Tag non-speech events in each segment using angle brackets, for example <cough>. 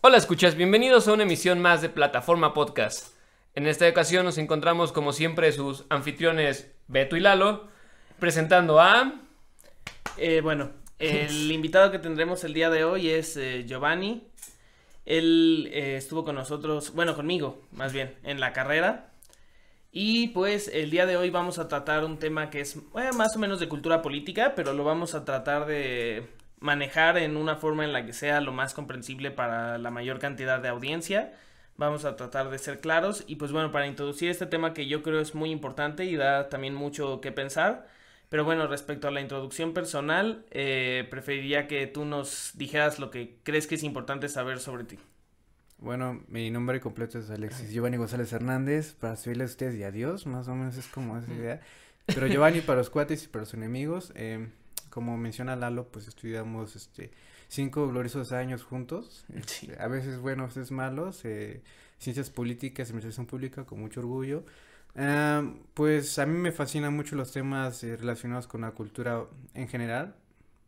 Hola escuchas, bienvenidos a una emisión más de Plataforma Podcast. En esta ocasión nos encontramos como siempre sus anfitriones Beto y Lalo, presentando a... Eh, bueno, el <laughs> invitado que tendremos el día de hoy es eh, Giovanni. Él eh, estuvo con nosotros, bueno, conmigo más bien, en la carrera. Y pues el día de hoy vamos a tratar un tema que es más o menos de cultura política, pero lo vamos a tratar de manejar en una forma en la que sea lo más comprensible para la mayor cantidad de audiencia. Vamos a tratar de ser claros y pues bueno, para introducir este tema que yo creo es muy importante y da también mucho que pensar. Pero bueno, respecto a la introducción personal, eh, preferiría que tú nos dijeras lo que crees que es importante saber sobre ti. Bueno, mi nombre completo es Alexis Giovanni González Hernández, para servirles a ustedes y adiós, más o menos es como esa idea. Pero Giovanni para los cuates y para los enemigos, eh, como menciona Lalo, pues estudiamos este cinco gloriosos años juntos, Sí. este, a veces buenos, a veces malos, eh, ciencias políticas, administración pública, con mucho orgullo. Ah, pues a mí me fascinan mucho los temas eh, relacionados con la cultura en general,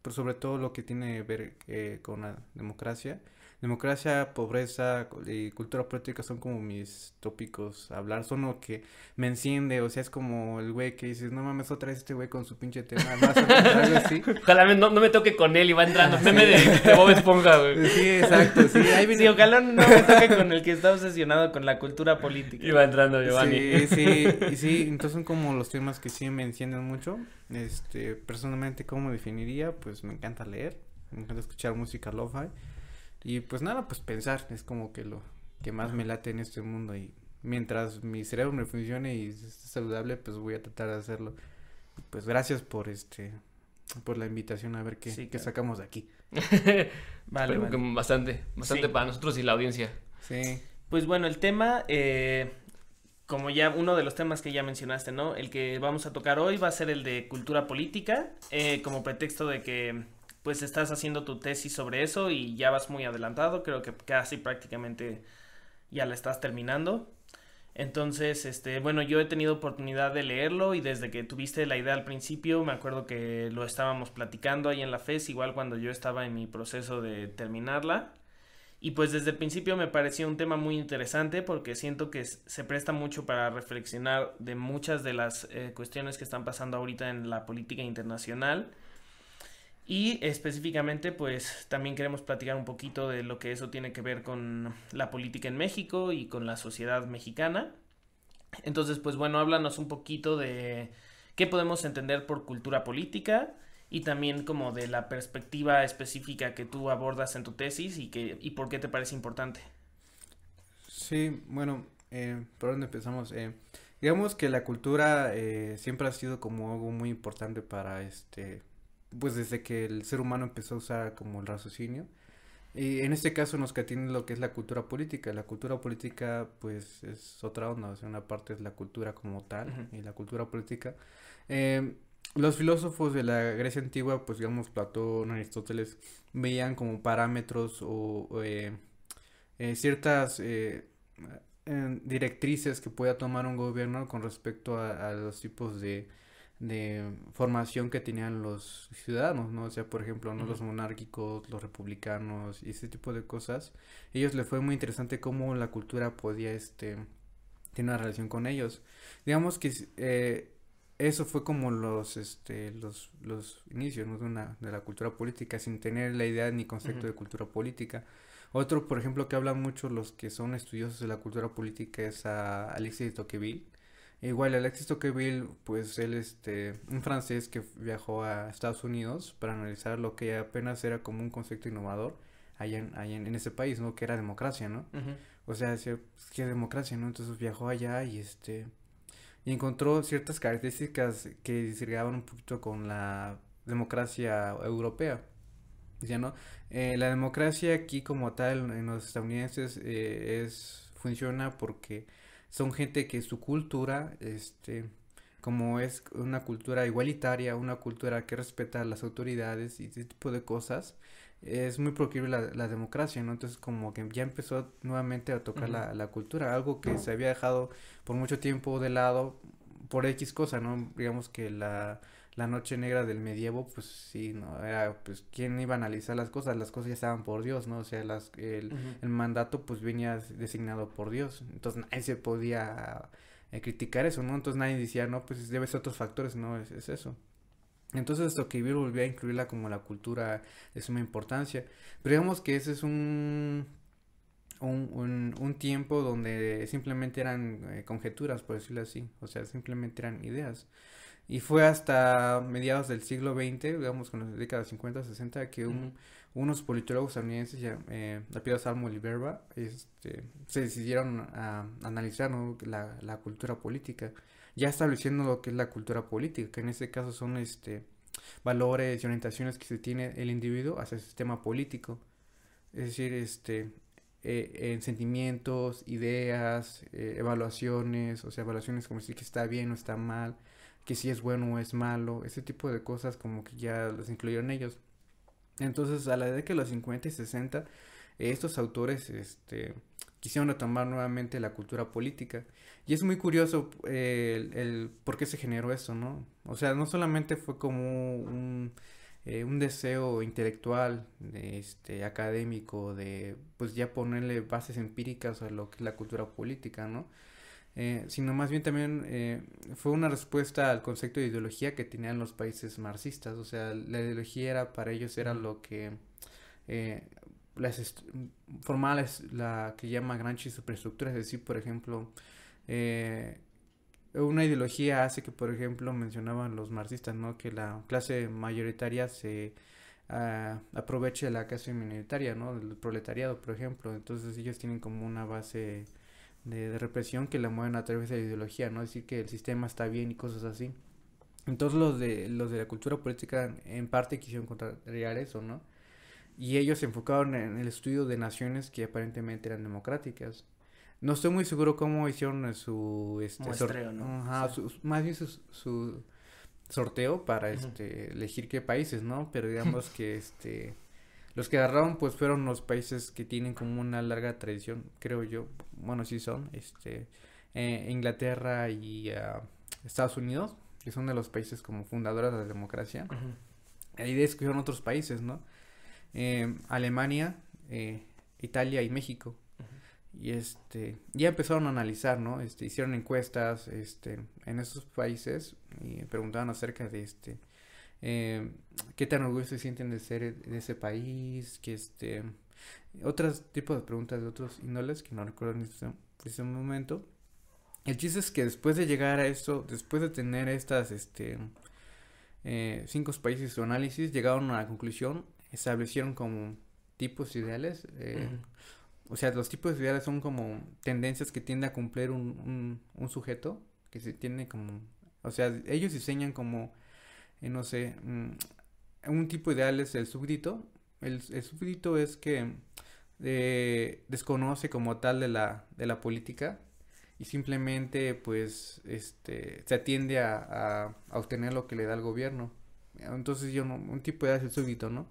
pero sobre todo lo que tiene que ver eh, con la democracia. Democracia, pobreza y cultura política son como mis tópicos a hablar, son lo que me enciende, o sea, es como el güey que dices, no mames, otra vez este güey con su pinche tema, más o menos, algo así. <laughs> Ojalá me- no, no me toque con él y va entrando. Meme de, de Bob Esponja, güey. Sí, exacto, sí, ahí Sí, viene. ojalá no me toque con el que está obsesionado con la cultura política. Y va entrando Giovanni. Sí, sí, y sí, entonces son como los temas que sí me encienden mucho. Este, personalmente, ¿cómo definiría? Pues me encanta leer, me encanta escuchar música lo-fi. Y pues nada, pues pensar, es como que lo que más me late en este mundo. Y mientras mi cerebro me funcione y esté saludable, pues voy a tratar de hacerlo. Pues gracias por este, por la invitación a ver qué, Sí, qué claro. sacamos de aquí. <laughs> Vale, Espero vale. que bastante, bastante Sí. para nosotros y la audiencia. Sí, Pues bueno, el tema, eh, como ya uno de los temas que ya mencionaste, ¿no? El que vamos a tocar hoy va a ser el de cultura política, eh, como pretexto de que pues estás haciendo tu tesis sobre eso y ya vas muy adelantado, creo que casi prácticamente ya la estás terminando. Entonces, este, bueno, yo he tenido oportunidad de leerlo y desde que tuviste la idea al principio, me acuerdo que lo estábamos platicando ahí en la FES, igual cuando yo estaba en mi proceso de terminarla. Y pues desde el principio me pareció un tema muy interesante porque siento que se presta mucho para reflexionar de muchas de las eh, cuestiones que están pasando ahorita en la política internacional. Y específicamente pues también queremos platicar un poquito de lo que eso tiene que ver con la política en México y con la sociedad mexicana. Entonces pues bueno, háblanos un poquito de qué podemos entender por cultura política y también como de la perspectiva específica que tú abordas en tu tesis y que y por qué te parece importante. Sí, bueno, eh, ¿por dónde empezamos? Eh, digamos que la cultura eh, siempre ha sido como algo muy importante para este, pues desde que el ser humano empezó a usar como el raciocinio. Y en este caso nos tiene lo que es la cultura política. La cultura política, pues, es otra onda. O sea, una parte es la cultura como tal y la cultura política. Eh, los filósofos de la Grecia antigua, pues, digamos, Platón, Aristóteles, veían como parámetros o, o, eh, eh, ciertas eh, directrices que pueda tomar un gobierno con respecto a, a los tipos de, de formación que tenían los ciudadanos, ¿no? O sea, por ejemplo, ¿no? Los monárquicos, los republicanos y ese tipo de cosas. Ellos les fue muy interesante cómo la cultura podía, este, tener una relación con ellos. Digamos que eh, eso fue como los, este, los, los inicios, ¿no? De una, de la cultura política, sin tener la idea ni concepto de cultura política. Otro, por ejemplo, que hablan mucho los que son estudiosos de la cultura política es a Alexis de Tocqueville. Igual Alexis Tocqueville, pues él este, un francés que viajó a Estados Unidos para analizar lo que apenas era como un concepto innovador allá en, allá en, en ese país, ¿no? Que era democracia, ¿no? O sea, decía, pues, ¿qué democracia, no? Entonces viajó allá y este y encontró ciertas características que disgregaban un poquito con la democracia europea. Decía, ¿no? Eh, la democracia aquí como tal en los estadounidenses eh, es funciona porque son gente que su cultura, este, como es una cultura igualitaria, una cultura que respeta a las autoridades y ese tipo de cosas, es muy proclive la, la democracia, ¿no? Entonces como que ya empezó nuevamente a tocar la, la cultura, algo que se había dejado por mucho tiempo de lado por X cosa, ¿no? Digamos que la, la noche negra del medievo, pues sí, ¿no? Era, pues, ¿quién iba a analizar las cosas? Las cosas ya estaban por Dios, ¿no? O sea, las, el, el mandato, pues, venía designado por Dios. Entonces, nadie se podía eh, criticar eso, ¿no? Entonces, nadie decía, no, pues, debe ser otros factores, no, es, es eso. Entonces, Tocqueville volvió a incluirla como la cultura de suma importancia. Pero digamos que ese es un un, un, tiempo donde simplemente eran eh, conjeturas, por decirlo así, o sea, simplemente eran ideas. Y fue hasta mediados del siglo XX, digamos con las décadas 50, 60, que unos politólogos estadounidenses, eh, Lapida Salmo y Verba, este, se decidieron a, analizar la, la, cultura política, ya estableciendo lo que es la cultura política, que en este caso son este, valores y orientaciones que se tiene el individuo hacia el sistema político. Es decir, este, eh, en sentimientos, ideas, eh, evaluaciones, o sea, evaluaciones como si que está bien o está mal, que si es bueno o es malo, ese tipo de cosas como que ya las incluyeron ellos. Entonces, a la década de los 50 y 60, estos autores este, quisieron retomar nuevamente la cultura política. Y es muy curioso eh, el, el, por qué se generó eso, ¿no? O sea, no solamente fue como un eh, un deseo intelectual, este, académico, de pues ya ponerle bases empíricas a lo que es la cultura política, ¿no? Eh, sino más bien también eh, fue una respuesta al concepto de ideología que tenían los países marxistas, o sea, la ideología era para ellos era lo que las formaba la que llama grandes superestructuras, es decir, por ejemplo, una ideología hace que, por ejemplo, mencionaban los marxistas, ¿no? Que la clase mayoritaria se uh, aproveche de la clase minoritaria, ¿no? Del proletariado, por ejemplo. Entonces ellos tienen como una base de, represión que la mueven a través de la ideología, ¿no? Decir que el sistema está bien y cosas así. Entonces los de, los de la cultura política en parte quisieron contrariar eso, ¿no? Y ellos se enfocaron en el estudio de naciones que aparentemente eran democráticas. No estoy muy seguro cómo hicieron su... Este, Muestreo, ¿no? Ajá, más bien su, sorteo para este elegir qué países, ¿no? Pero digamos <laughs> que este... Los que agarraron pues fueron los países que tienen como una larga tradición, creo yo. Bueno, sí son. Este, eh, Inglaterra y uh, Estados Unidos, que son de los países como fundadores de la democracia. Ahí escogieron otros países, ¿no? Eh, Alemania, eh, Italia y México y este ya empezaron a analizar no este hicieron encuestas este en esos países y preguntaban acerca de este eh, qué tan orgullosos se sienten de ser de ese país que este otros tipos de preguntas de otros índoles que no recuerdo en este, este, momento. El chiste es que después de llegar a eso después de tener estas este eh, cinco países su análisis llegaron a la conclusión establecieron como tipos ideales eh, o sea, los tipos de ideales son como tendencias que tiende a cumplir un, un, sujeto, que se tiene como, o sea, ellos diseñan como, eh, no sé, mm, un tipo ideal es el súbdito. El, el súbdito es que eh, desconoce como tal de la, de la política y simplemente pues este se atiende a, a, a obtener lo que le da el gobierno. Entonces yo no, un tipo de ideal es el súbdito, ¿no?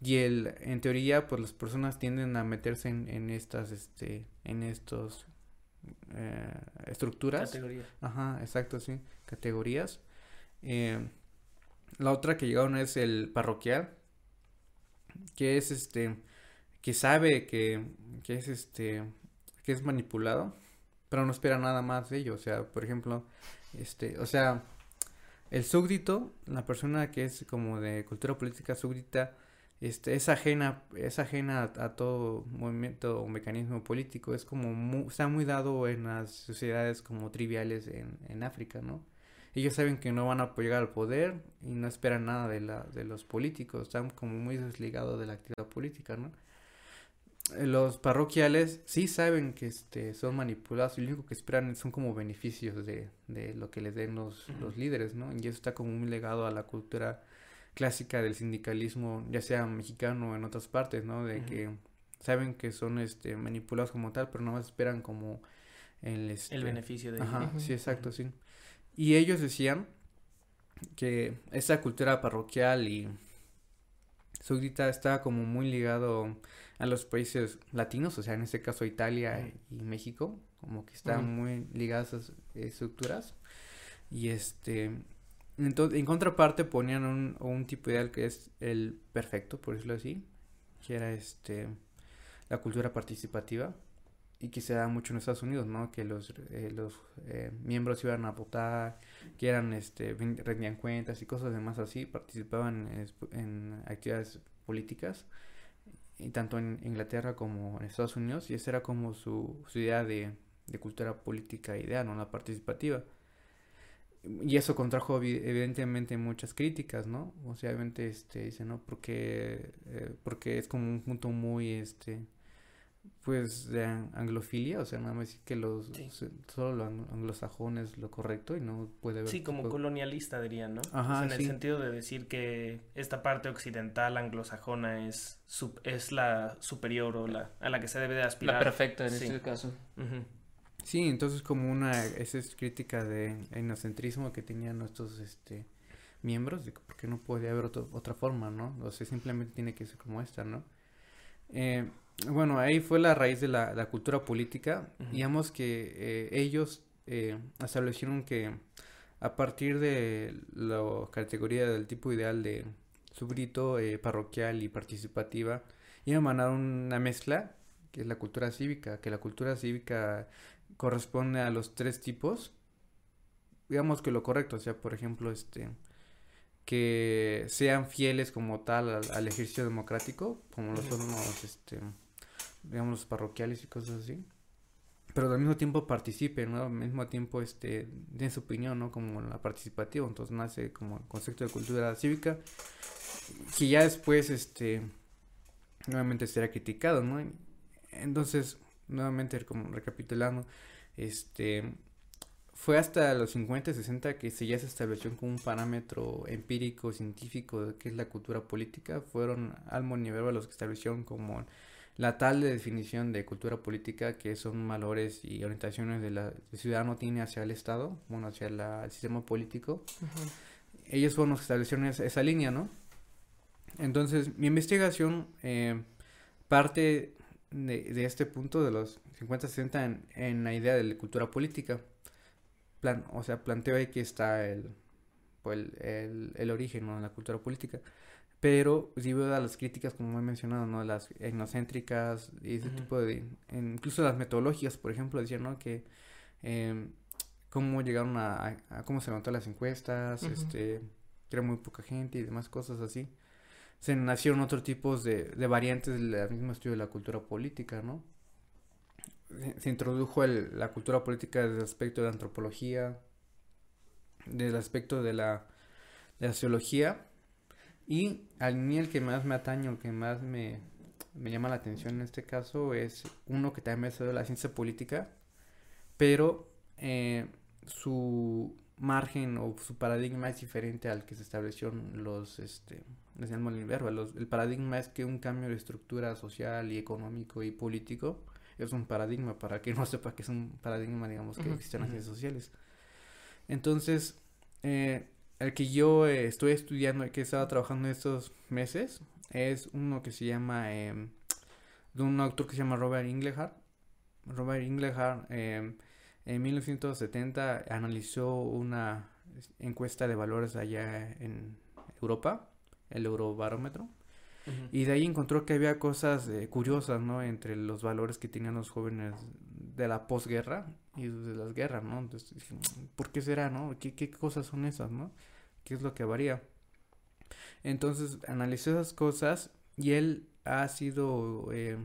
Y el, en teoría, pues las personas tienden a meterse en, en estas, este, en estos eh, estructuras. Categorías. Ajá, exacto, sí, categorías. Eh, la otra que llegaron es el parroquial, que es este, que sabe que, que es este, que es manipulado, pero no espera nada más de ello. O sea, por ejemplo, este, o sea, el súbdito, la persona que es como de cultura política súbdita, este, es ajena, es ajena a, todo movimiento o mecanismo político, es como está muy dado en las sociedades como triviales en, en África, ¿no? Ellos saben que no van a llegar al poder y no esperan nada de, la, de los políticos, están como muy desligados de la actividad política, ¿no? Eh, los parroquiales sí saben que este, son manipulados y lo único que esperan son como beneficios de, de lo que les den los, los líderes, ¿no? Y eso está como muy legado a la cultura clásica del sindicalismo, ya sea mexicano o en otras partes, ¿no? De que saben que son este manipulados como tal, pero no más esperan como el este... el beneficio de Ajá, sí, exacto, sí. Y ellos decían que esa cultura parroquial y súbdita está como muy ligado a los países latinos, o sea, en este caso Italia y México, como que están muy ligadas a esas estructuras. Y este Entonces, en contraparte ponían un, un tipo ideal que es el perfecto, por decirlo así, que era este la cultura participativa y que se da mucho en Estados Unidos, ¿no? Que los, eh, los eh, miembros iban a votar, que eran, este, rendían cuentas y cosas demás así, participaban en, actividades políticas, y tanto en Inglaterra como en Estados Unidos, y esa era como su, su idea de, de cultura política idea, ¿no? La participativa. Y eso contrajo evidentemente muchas críticas, ¿no? O sea, obviamente, este, dice, ¿no? Porque, eh, porque es como un punto muy, este, pues de anglofilia, o sea, nada más decir que los solo los anglosajones lo correcto y no puede haber Sí, como colonialista dirían, ¿no? Ajá, en el sentido de decir que esta parte occidental anglosajona es es la superior o la a la que se debe de aspirar. La perfecta en este caso. Sí, entonces como una esa es crítica de inocentrismo que tenían nuestros este miembros, de porque no puede haber otra forma, ¿no? O sea, simplemente tiene que ser como esta, ¿no? Eh, bueno, ahí fue la raíz de la, la cultura política. Digamos que eh, ellos eh, establecieron que a partir de la categoría del tipo ideal de subrito, eh, parroquial y participativa, iban a mandar una mezcla, que es la cultura cívica, que la cultura cívica corresponde a los tres tipos. Digamos que lo correcto, o sea, por ejemplo, este que sean fieles como tal al, al ejercicio democrático, como lo son los este digamos, los parroquiales y cosas así. Pero al mismo tiempo participen, ¿no? Al mismo tiempo, este, den su opinión, ¿no? Como la participativa. Entonces nace como el concepto de cultura cívica, que ya después, este, nuevamente será criticado, ¿no? Entonces, nuevamente, como recapitulando, este, fue hasta los 50, 60 que se ya se estableció como un parámetro empírico, científico de qué es la cultura política. Fueron Almo y los que establecieron como la tal definición de cultura política que son valores y orientaciones de la el ciudadano tiene hacia el Estado, bueno, hacia el sistema político. Ellos fueron los que establecieron esa, línea, ¿no? Entonces, mi investigación eh, parte de, este punto de los 50-60 en, en, la idea de la cultura política. Plan, o sea, planteo ahí que está el, pues, el, el, origen de la cultura política. Pero veo a las críticas, como he mencionado, ¿no? Las etnocéntricas y ese tipo de... incluso las metodologías, por ejemplo, decían, ¿no? Que... Eh, cómo llegaron a, cómo se levantó las encuestas, este, que era muy poca gente y demás cosas así. Se nacieron otros tipos de, de variantes del mismo estudio de la cultura política, ¿no? Se, introdujo el, la cultura política desde el aspecto de la antropología, desde el aspecto de la, de la sociología, y al mí el que más me atañe, el que más me, me llama la atención en este caso es uno que también me de la ciencia política, pero eh, su margen o su paradigma es diferente al que se estableció en los, este, los, el paradigma es que un cambio de estructura social y económico y político es un paradigma, para que no sepa que es un paradigma, digamos, que existen las ciencias sociales. Entonces, eh, el que yo eh, estoy estudiando y que he estado trabajando estos meses es uno que se llama em, de un autor que se llama Robert Inglehart. Robert Inglehart em, en 1970 analizó una encuesta de valores allá en Europa, el Eurobarómetro, y de ahí encontró que había cosas eh, curiosas, ¿no? Entre los valores que tenían los jóvenes de la posguerra y de las guerras, ¿no? Entonces, ¿por qué será, no? ¿Qué, ¿Qué cosas son esas, no? ¿Qué es lo que varía? Entonces analizó esas cosas y él ha sido, eh,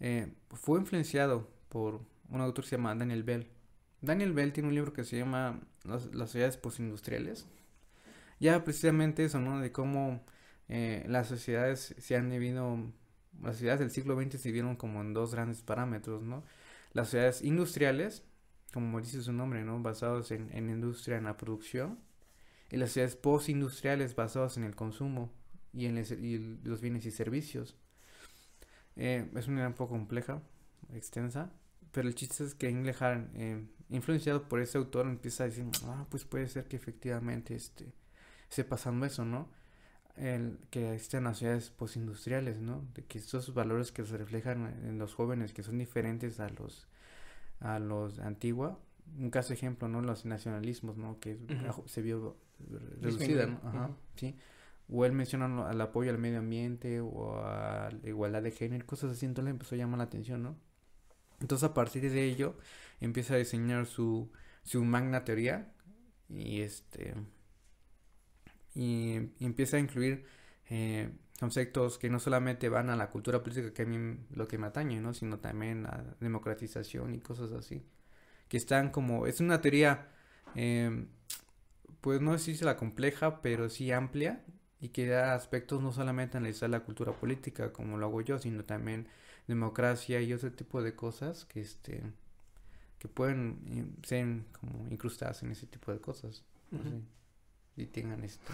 eh, fue influenciado por un autor que se llama Daniel Bell. Daniel Bell tiene un libro que se llama Las, sociedades postindustriales. Ya precisamente eso, ¿no? De cómo eh, las sociedades se han dividido, las sociedades del siglo XX se dividieron como en dos grandes parámetros, ¿no? Las sociedades industriales, como dice su nombre, ¿no? Basados en, en industria, en la producción y las sociedades postindustriales basadas en el consumo y en los bienes y servicios. Eh, es una idea un poco compleja, extensa, pero el chiste es que Englehart, eh, influenciado por ese autor, empieza a decir, ah, pues puede ser que efectivamente este, esté pasando eso, ¿no? El, que existen las sociedades postindustriales, ¿no? De que esos valores que se reflejan en los jóvenes, que son diferentes a los, a los antigua, un caso ejemplo, ¿no? Los nacionalismos, ¿no? Que se vio reducida, ¿no? Ajá, sí. O él menciona al apoyo al medio ambiente o a la igualdad de género, cosas así, entonces le empezó a llamar la atención, ¿no? Entonces a partir de ello empieza a diseñar su, su magna teoría y este y, y empieza a incluir eh, conceptos que no solamente van a la cultura política que a mí lo que me atañe, ¿no? Sino también a democratización y cosas así. Que están como, es una teoría, eh, pues no sé si la compleja, pero sí amplia y que da aspectos no solamente analizar la cultura política como lo hago yo, sino también democracia y otro tipo de cosas que este que pueden eh, ser como incrustadas en ese tipo de cosas. No sé. Y tengan esto.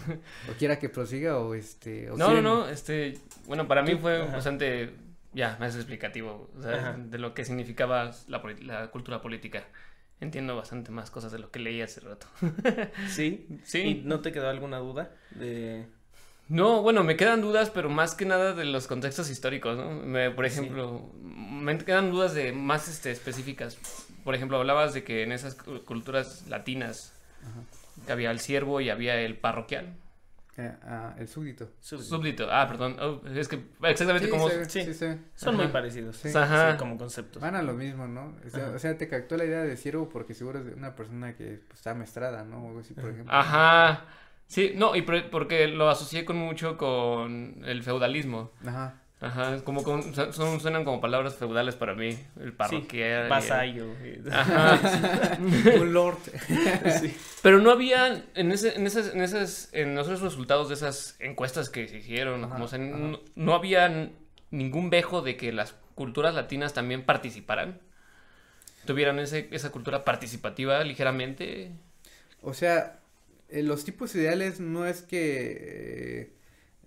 o quiera que prosiga o este. o No, no, quieren- no, este, bueno, para mí fue ajá. bastante, ya, más explicativo, o sea, Ajá. de lo que significaba la cultura política. Entiendo bastante más cosas de lo que leí hace rato. <laughs> Sí. Sí. ¿Y no te quedó alguna duda de No, bueno, me quedan dudas, pero más que nada de los contextos históricos, ¿no? Me- por Sí. ejemplo, me quedan dudas de más este, específicas. Por ejemplo, hablabas de que en esas cu- culturas latinas Ajá. había el siervo y había el parroquial. Eh, ah, el súbdito. súbdito? Súbdito. Ah, perdón. Oh, es que exactamente Sí, como... se sí. sí, se. Son muy Ajá. parecidos. Sí. Ajá. Sí, como conceptos. Van a lo mismo, ¿no? O sea, o sea, te captó la idea de siervo porque seguro es de una persona que pues, está maestrada, ¿no? O algo así, por Ajá. ejemplo. Ajá. Sí, no, y por- porque lo asocié con mucho con el feudalismo. Ajá. Ajá, es como con- son, suenan como palabras feudales para mí, el parroquial. y- Vasallo. <laughs> <laughs> Ajá. Un lord. <laughs> Sí. Pero no había en ese, en esas, en esas, en esos resultados de esas encuestas que se hicieron, Ajá, como, o sea, ajá. no, no había ningún vejo de que las culturas latinas también participaran. Tuvieran ese, esa cultura participativa ligeramente. O sea, eh, los tipos ideales no es que eh,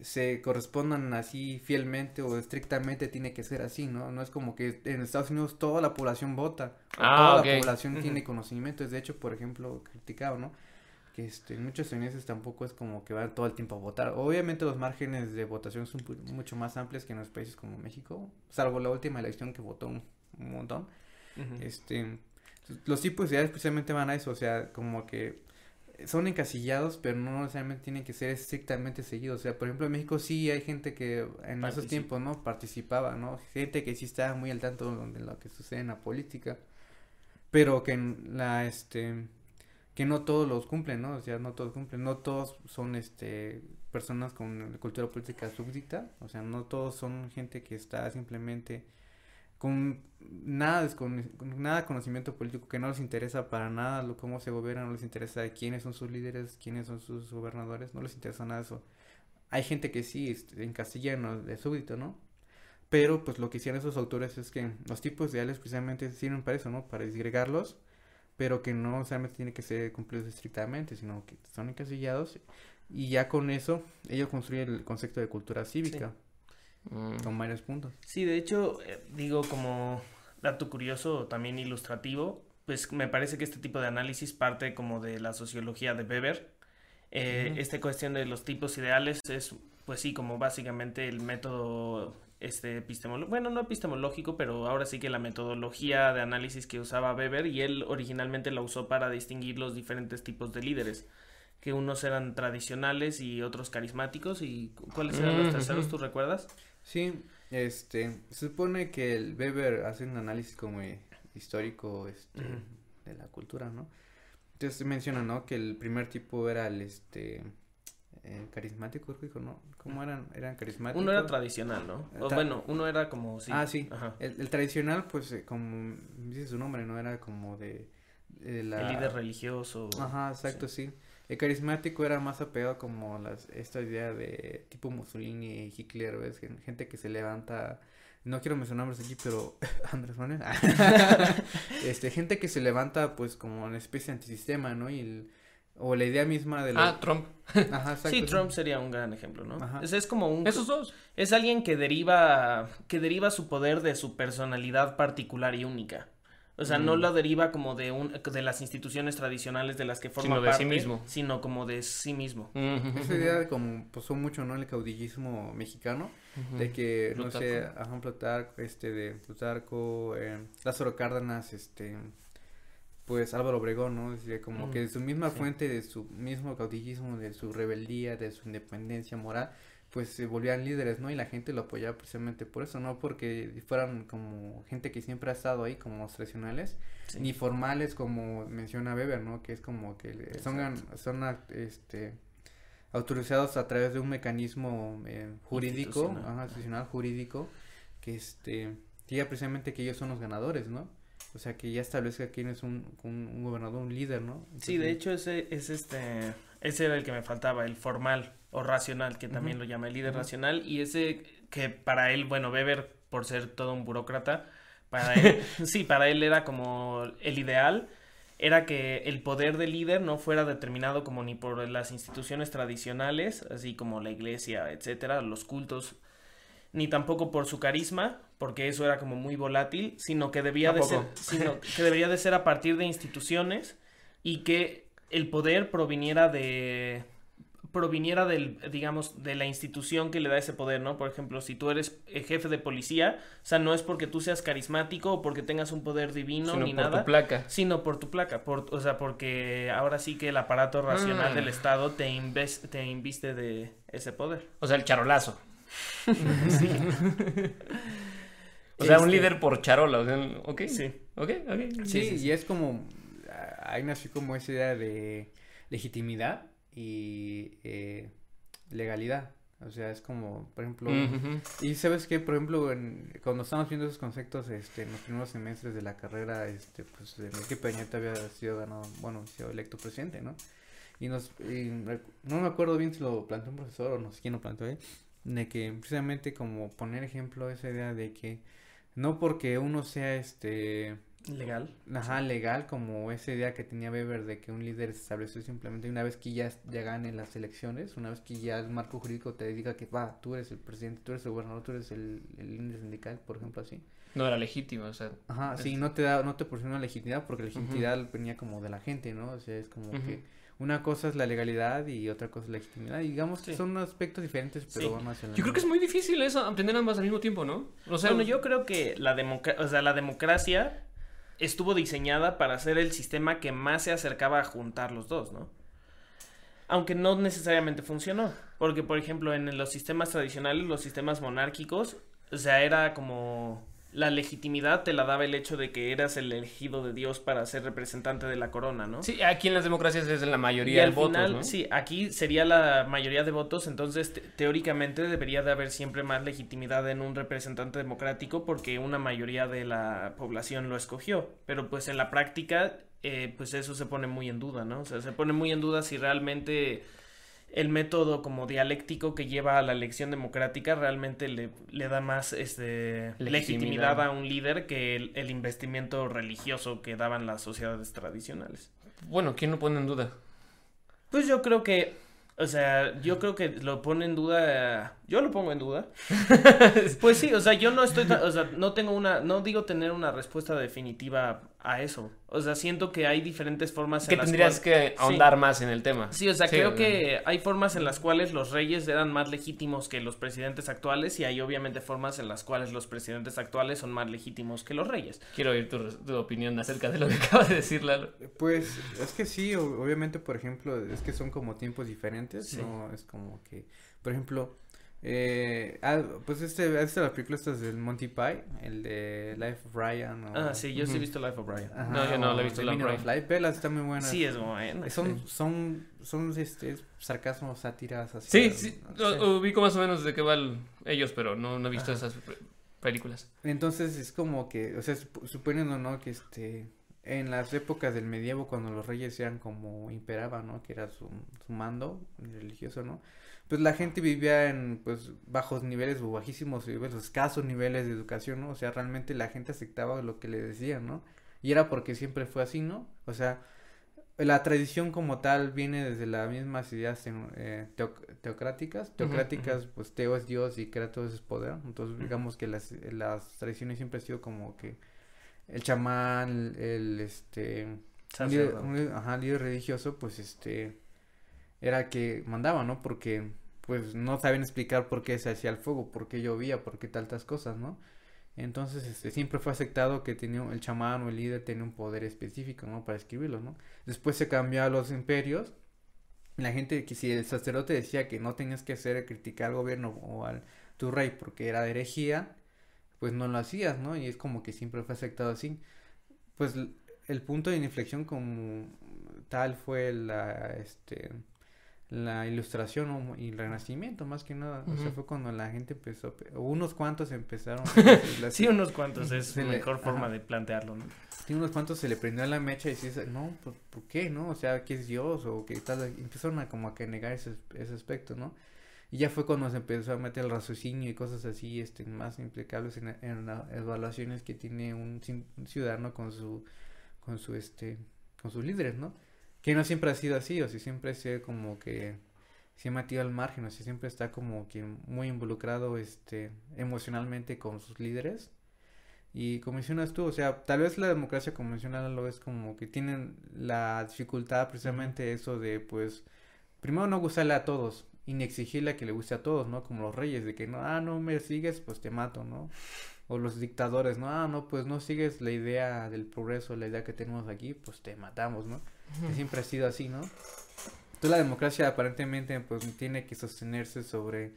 se correspondan así fielmente o estrictamente tiene que ser así, ¿no? No es como que en Estados Unidos toda la población vota, Ah, toda la población tiene conocimientos. De hecho, por ejemplo, criticado, ¿no? Que este, en muchos estadounidenses tampoco es como que van todo el tiempo a votar. Obviamente los márgenes de votación son pu- mucho más amplios que en los países como México, salvo la última elección que votó un, un montón. Este, los tipos ideales precisamente van a eso, o sea, como que son encasillados, pero no necesariamente tienen que ser estrictamente seguidos. O sea, por ejemplo, en México sí hay gente que en esos tiempos, ¿no? Participaba, ¿no? Gente que sí estaba muy al tanto de lo que sucede en la política, pero que la, este, que no todos los cumplen, ¿no? O sea, no todos cumplen, no todos son, este, personas con cultura política súbdita, o sea, no todos son gente que está simplemente con nada, con nada conocimiento político, que no les interesa para nada lo, cómo se gobierna, no les interesa quiénes son sus líderes, quiénes son sus gobernadores, no les interesa nada eso. Hay gente que sí este, en lo de súbdito, ¿no? Pero pues lo que hicieron esos autores es que los tipos ideales precisamente sirven para eso, ¿no? Para disgregarlos, pero que no solamente tienen que ser cumplidos estrictamente, sino que son encasillados y ya con eso ellos construyen el concepto de cultura cívica Mm. con varios puntos. Sí, de hecho, eh, digo como dato curioso, también ilustrativo, pues me parece que este tipo de análisis parte como de la sociología de Weber. Eh. Esta cuestión de los tipos ideales es, pues sí, como básicamente el método este epistemológico, bueno, no epistemológico, pero ahora sí que la metodología de análisis que usaba Weber y él originalmente la usó para distinguir los diferentes tipos de líderes, que unos eran tradicionales y otros carismáticos y ¿cuáles eran los Mm, terceros? ¿Tú recuerdas? Sí, este, se supone que el Weber hace un análisis como eh, histórico este, de la cultura, ¿no? Entonces menciona, ¿no? Que el primer tipo era el, este, eh, carismático, dijo, ¿no? ¿Cómo eran? ¿Eran carismáticos? Uno era tradicional, ¿no? O Ta- bueno, uno era como sí. Ah, sí. Ajá. El, el tradicional, pues, eh, como dice su nombre, ¿no? Era como de, de la... El líder religioso. Ajá, exacto, sí. El carismático era más apegado como las, esta idea de tipo Mussolini, Hitler, ¿ves? Gen- Gente que se levanta, no quiero mencionar nombres aquí, pero <laughs> Andrés Manuel, <laughs> este, gente que se levanta pues como una especie de antisistema, ¿no? Y el- o la idea misma de la... Ah, Trump. <laughs> Ajá, exacto. Sí, Trump sería un gran ejemplo, ¿no? Ajá. Es, es como un Esos dos. es alguien que deriva que deriva su poder de su personalidad particular y única. O sea, no lo deriva como de un de las instituciones tradicionales de las que forma Sino de sí parte, mismo. sino como de sí mismo. Esa idea de como pasó mucho, ¿no? El caudillismo mexicano, de que, no sé, ajá, Plutarco, este, de Plutarco, eh, Lázaro Cárdenas, este, pues Álvaro Obregón, ¿no? Decía como Mm, que de su misma sí. fuente, de su mismo caudillismo, de su rebeldía, de su independencia moral, pues se volvían líderes, ¿no? Y la gente lo apoyaba precisamente por eso, no porque fueran como gente que siempre ha estado ahí como los tradicionales, Sí. ni formales como menciona Weber, ¿no? Que es como que son, son este autorizados a través de un mecanismo eh, jurídico, Institucional. ajá, institucional jurídico, que este diga precisamente que ellos son los ganadores, ¿no? O sea, que ya establezca quién es un, un, un gobernador, un líder, ¿no? Sí, de hecho ese es este ese era el que me faltaba, el formal o racional, que también lo llama el líder racional y ese que para él, bueno, Weber por ser todo un burócrata, para él <laughs> sí, para él era como el ideal era que el poder del líder no fuera determinado como ni por las instituciones tradicionales, así como la iglesia, etcétera, los cultos, ni tampoco por su carisma, porque eso era como muy volátil, sino que debía de ser, sino <laughs> que debería de ser a partir de instituciones y que el poder proviniera de proviniera del digamos de la institución que le da ese poder, ¿no? Por ejemplo, si tú eres eh, jefe de policía, o sea, no es porque tú seas carismático o porque tengas un poder divino sino ni por nada, tu placa. sino por tu placa, por, o sea, porque ahora sí que el aparato racional Ah. del Estado te, inves- te inviste de ese poder. O sea, el charolazo. <laughs> O sea, un Este- líder por charola. O sea, ok. Sí. Ok, ok. Sí, sí, sí. y es como, ah, ahí nació como esa idea de legitimidad y eh, legalidad. O sea, es como, por ejemplo, y sabes que, por ejemplo, en- cuando estamos viendo esos conceptos, este, en los primeros semestres de la carrera, este, pues, de que Peña Nieto había sido ganado, bueno, sido electo presidente, ¿no? Y nos, y no me acuerdo bien si lo planteó un profesor o no sé quién lo planteó ahí, de que precisamente como poner ejemplo esa idea de que no porque uno sea, este, Legal. Ajá, legal, como esa idea que tenía Weber de que un líder se estableció simplemente una vez que ya, ya gane las elecciones, una vez que ya el marco jurídico te diga que va, tú eres el presidente, tú eres el gobernador, tú eres el, el líder sindical, por ejemplo, así. No era legítimo, o sea. Ajá, sí, no te da, no te proporciona legitimidad porque la legitimidad venía como de la gente, ¿no? O sea, es como que una cosa es la legalidad y otra cosa es la legitimidad. Y digamos que Sí. son aspectos diferentes, pero Sí. van hacia la Yo creo que es muy difícil eso, aprender ambas al mismo tiempo, ¿no? O sea, bueno, yo creo que la, democa- o sea, la democracia estuvo diseñada para ser el sistema que más se acercaba a juntar los dos, ¿no? Aunque no necesariamente funcionó, porque por ejemplo en los sistemas tradicionales, los sistemas monárquicos, o sea, era como la legitimidad te la daba el hecho de que eras el elegido de Dios para ser representante de la corona, ¿no? Sí, aquí en las democracias es la mayoría de votos, final, ¿no? sí, aquí sería la mayoría de votos, entonces te- teóricamente debería de haber siempre más legitimidad en un representante democrático porque una mayoría de la población lo escogió, pero pues en la práctica, eh, pues eso se pone muy en duda, ¿no? O sea, se pone muy en duda si realmente el método como dialéctico que lleva a la elección democrática realmente le, le da más este, Legitimidad. legitimidad a un líder que el, el investimiento religioso que daban las sociedades tradicionales. Bueno, ¿quién lo pone en duda? Pues yo creo que, o sea, yo creo que lo pone en duda, yo lo pongo en duda. <laughs> Pues sí, o sea, yo no estoy, o sea, no tengo una, no digo tener una respuesta definitiva a eso. O sea, siento que hay diferentes formas en Que las tendrías cuales- que ahondar más en el tema. Sí, o sea, Sí, creo que hay formas en las cuales los reyes eran más legítimos que los presidentes actuales y hay obviamente formas en las cuales los presidentes actuales son más legítimos que los reyes. Quiero oír tu, tu opinión acerca de lo que <laughs> acabas de decir, Lalo. Pues es que sí, obviamente, por ejemplo, es que son como tiempos diferentes, Sí. ¿no? Es como que, por ejemplo, eh, ah, pues este, esta la película esta es del Monty Pie, el de Life of Brian. o- Ah, sí, yo sí he visto Life of Brian. Ajá, No, yo no la he visto, Life of Brian. Life, velas, está muy buena. Sí, es buena. Son, sí. son, son, este, sarcasmos, sátiras, así. Sí, sí, ubico más o menos de qué van ellos, pero no, no he visto Ajá. esas pe- películas. Entonces es como que, o sea, sup- suponiendo, ¿no? Que este, en las épocas del medievo, cuando los reyes eran como imperaban, ¿no? Que era su, su mando religioso, ¿no? Pues la gente vivía en, pues, bajos niveles o bajísimos niveles, o escasos niveles de educación, ¿no? O sea, realmente la gente aceptaba lo que le decían, ¿no? Y era porque siempre fue así, ¿no? O sea, la tradición como tal viene desde las mismas ideas eh, teo- teocráticas. Teocráticas, pues Teo es Dios y Kratos es poder. Entonces, digamos que las, las tradiciones siempre han sido como que el chamán, el, este, un líder, Sacerdote. un líder- ajá, líder religioso, pues este, era que mandaba, ¿no? Porque, pues, no saben explicar por qué se hacía el fuego, por qué llovía, por qué tantas cosas, ¿no? Entonces, este, siempre fue aceptado que tenía el chamán o el líder tenía un poder específico, ¿no? Para escribirlo, ¿no? Después se cambió a los imperios. La gente, que si el sacerdote decía que no tenías que hacer criticar al gobierno o al tu rey porque era de herejía, pues no lo hacías, ¿no? Y es como que siempre fue aceptado así. Pues el punto de inflexión como tal fue la, este, la ilustración y el renacimiento más que nada. O sea, fue cuando la gente empezó, unos cuantos empezaron. <laughs> sí, unos cuantos, es la mejor forma de plantearlo, ¿no? Sí, unos cuantos se le prendió la mecha y dices, no, pues, ¿por qué, no? O sea, ¿qué es Dios? O qué tal, empezaron a como a que negar ese, ese aspecto, ¿no? Y ya fue cuando se empezó a meter el raciocinio y cosas así, este, más implicables en, en las evaluaciones que tiene un, ciudadano con su, con su, este, con sus líderes, ¿no? Que no siempre ha sido así, o si siempre ha como que se ha metido al margen, o si siempre está como que muy involucrado, este, emocionalmente con sus líderes. Y como mencionas tú, o sea, tal vez la democracia convencional lo es como que tienen la dificultad precisamente eso de, pues, primero no gustarle a todos, y ni exigirle que le guste a todos, ¿no? Como los reyes, de que no, ah, no me sigues, pues te mato, ¿no? O los dictadores, no, ah, no, pues no sigues la idea del progreso, la idea que tenemos aquí, pues te matamos, ¿no? siempre ha sido así, ¿no? Entonces la democracia aparentemente pues tiene que sostenerse sobre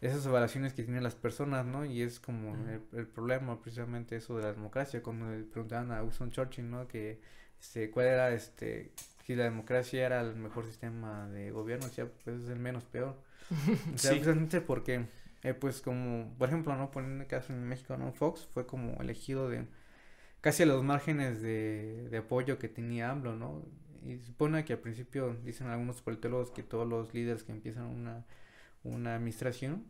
esas evaluaciones que tienen las personas, ¿no? Y es como el, problema precisamente eso de la democracia, como le preguntaban a Winston Churchill, ¿no? Que este, cuál era este si la democracia era el mejor sistema de gobierno, o sea, pues es el menos peor. <laughs> O sea, precisamente porque, eh, pues como, por ejemplo, ¿no? Poniendo el caso en México, ¿no? Fox fue como elegido de casi a los márgenes de, de apoyo que tenía AMLO, ¿no? Y se supone que al principio dicen algunos politólogos que todos los líderes que empiezan una, una administración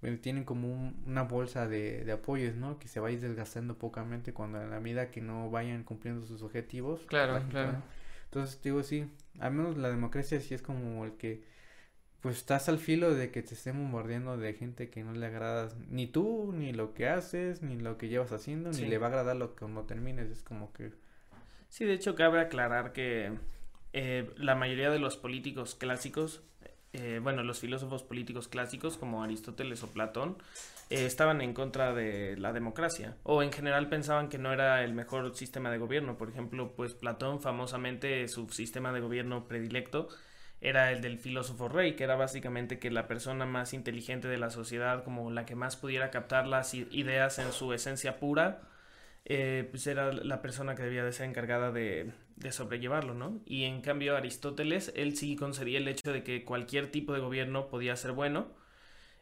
pues, tienen como una bolsa de, de, apoyos, ¿no? Que se va a ir desgastando pocamente cuando a la medida que no vayan cumpliendo sus objetivos. Claro, claro. Entonces, digo, sí, al menos la democracia sí es como el que, pues estás al filo de que te estén bombardeando de gente que no le agradas ni tú, ni lo que haces, ni lo que llevas haciendo, ni le va a agradar lo que no termines, es como que... Sí, de hecho cabe aclarar que eh, la mayoría de los políticos clásicos, eh, bueno, los filósofos políticos clásicos como Aristóteles o Platón, eh, estaban en contra de la democracia o en general pensaban que no era el mejor sistema de gobierno. Por ejemplo, pues Platón famosamente su sistema de gobierno predilecto era el del filósofo rey, que era básicamente que la persona más inteligente de la sociedad, como la que más pudiera captar las ideas en su esencia pura, eh, pues era la persona que debía de ser encargada de, sobrellevarlo, ¿no? Y en cambio Aristóteles, él sí concedía el hecho de que cualquier tipo de gobierno podía ser bueno,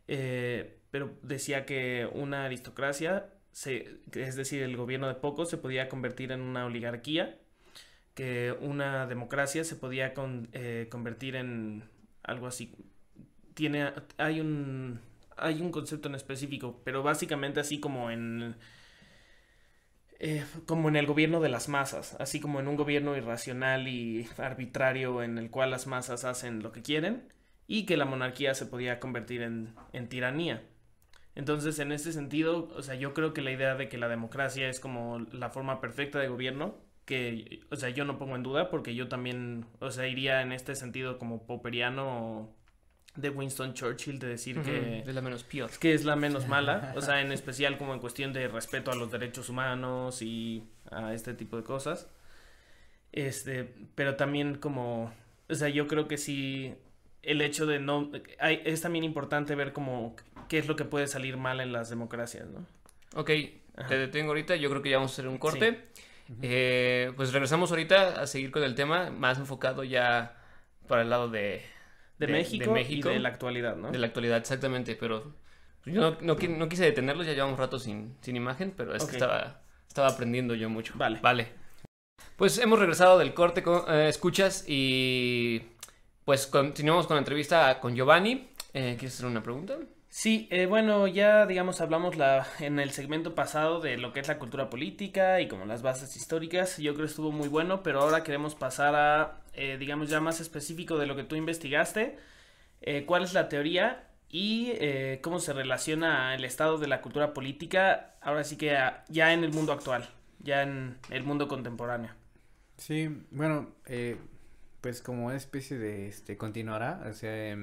eh, pero decía que una aristocracia, es decir, el gobierno de pocos, se podía convertir en una oligarquía, que una democracia se podía eh, convertir en algo así. Tiene, hay un, hay un concepto en específico, pero básicamente así como en eh, como en el gobierno de las masas, así como en un gobierno irracional y arbitrario en el cual las masas hacen lo que quieren y que la monarquía se podía convertir en, en tiranía. Entonces, en este sentido, o sea, yo creo que la idea de que la democracia es como la forma perfecta de gobierno, que, o sea, yo no pongo en duda porque yo también, o sea, iría en este sentido como poperiano de Winston Churchill de decir que es la menos peor. Que es la menos mala, <laughs> o sea, en especial como en cuestión de respeto a los derechos humanos y a este tipo de cosas. Este, pero también como, o sea, yo creo que sí el hecho de no es también importante ver como qué es lo que puede salir mal en las democracias, ¿no? Ok, te detengo ahorita, yo creo que ya vamos a hacer un corte. Eh, pues regresamos ahorita a seguir con el tema, más enfocado ya para el lado de, de, México, y de la actualidad, ¿no? De la actualidad, exactamente, pero yo no, no, quise detenerlos, ya llevamos un rato sin, sin imagen, pero es que estaba, estaba aprendiendo yo mucho. Vale. Vale. Pues hemos regresado del corte, con, eh, escuchas, y pues continuamos con la entrevista con Giovanni. Eh, ¿Quieres hacer una pregunta? Sí, eh, bueno, ya digamos hablamos la, en el segmento pasado de lo que es la cultura política y como las bases históricas. Yo creo que estuvo muy bueno, pero ahora queremos pasar a, eh, digamos, ya más específico de lo que tú investigaste. Eh, ¿Cuál es la teoría y cómo se relaciona el estado de la cultura política ahora sí que ya en el mundo actual, ya en el mundo contemporáneo? Sí, bueno, pues como una especie de, este, continuará, o sea...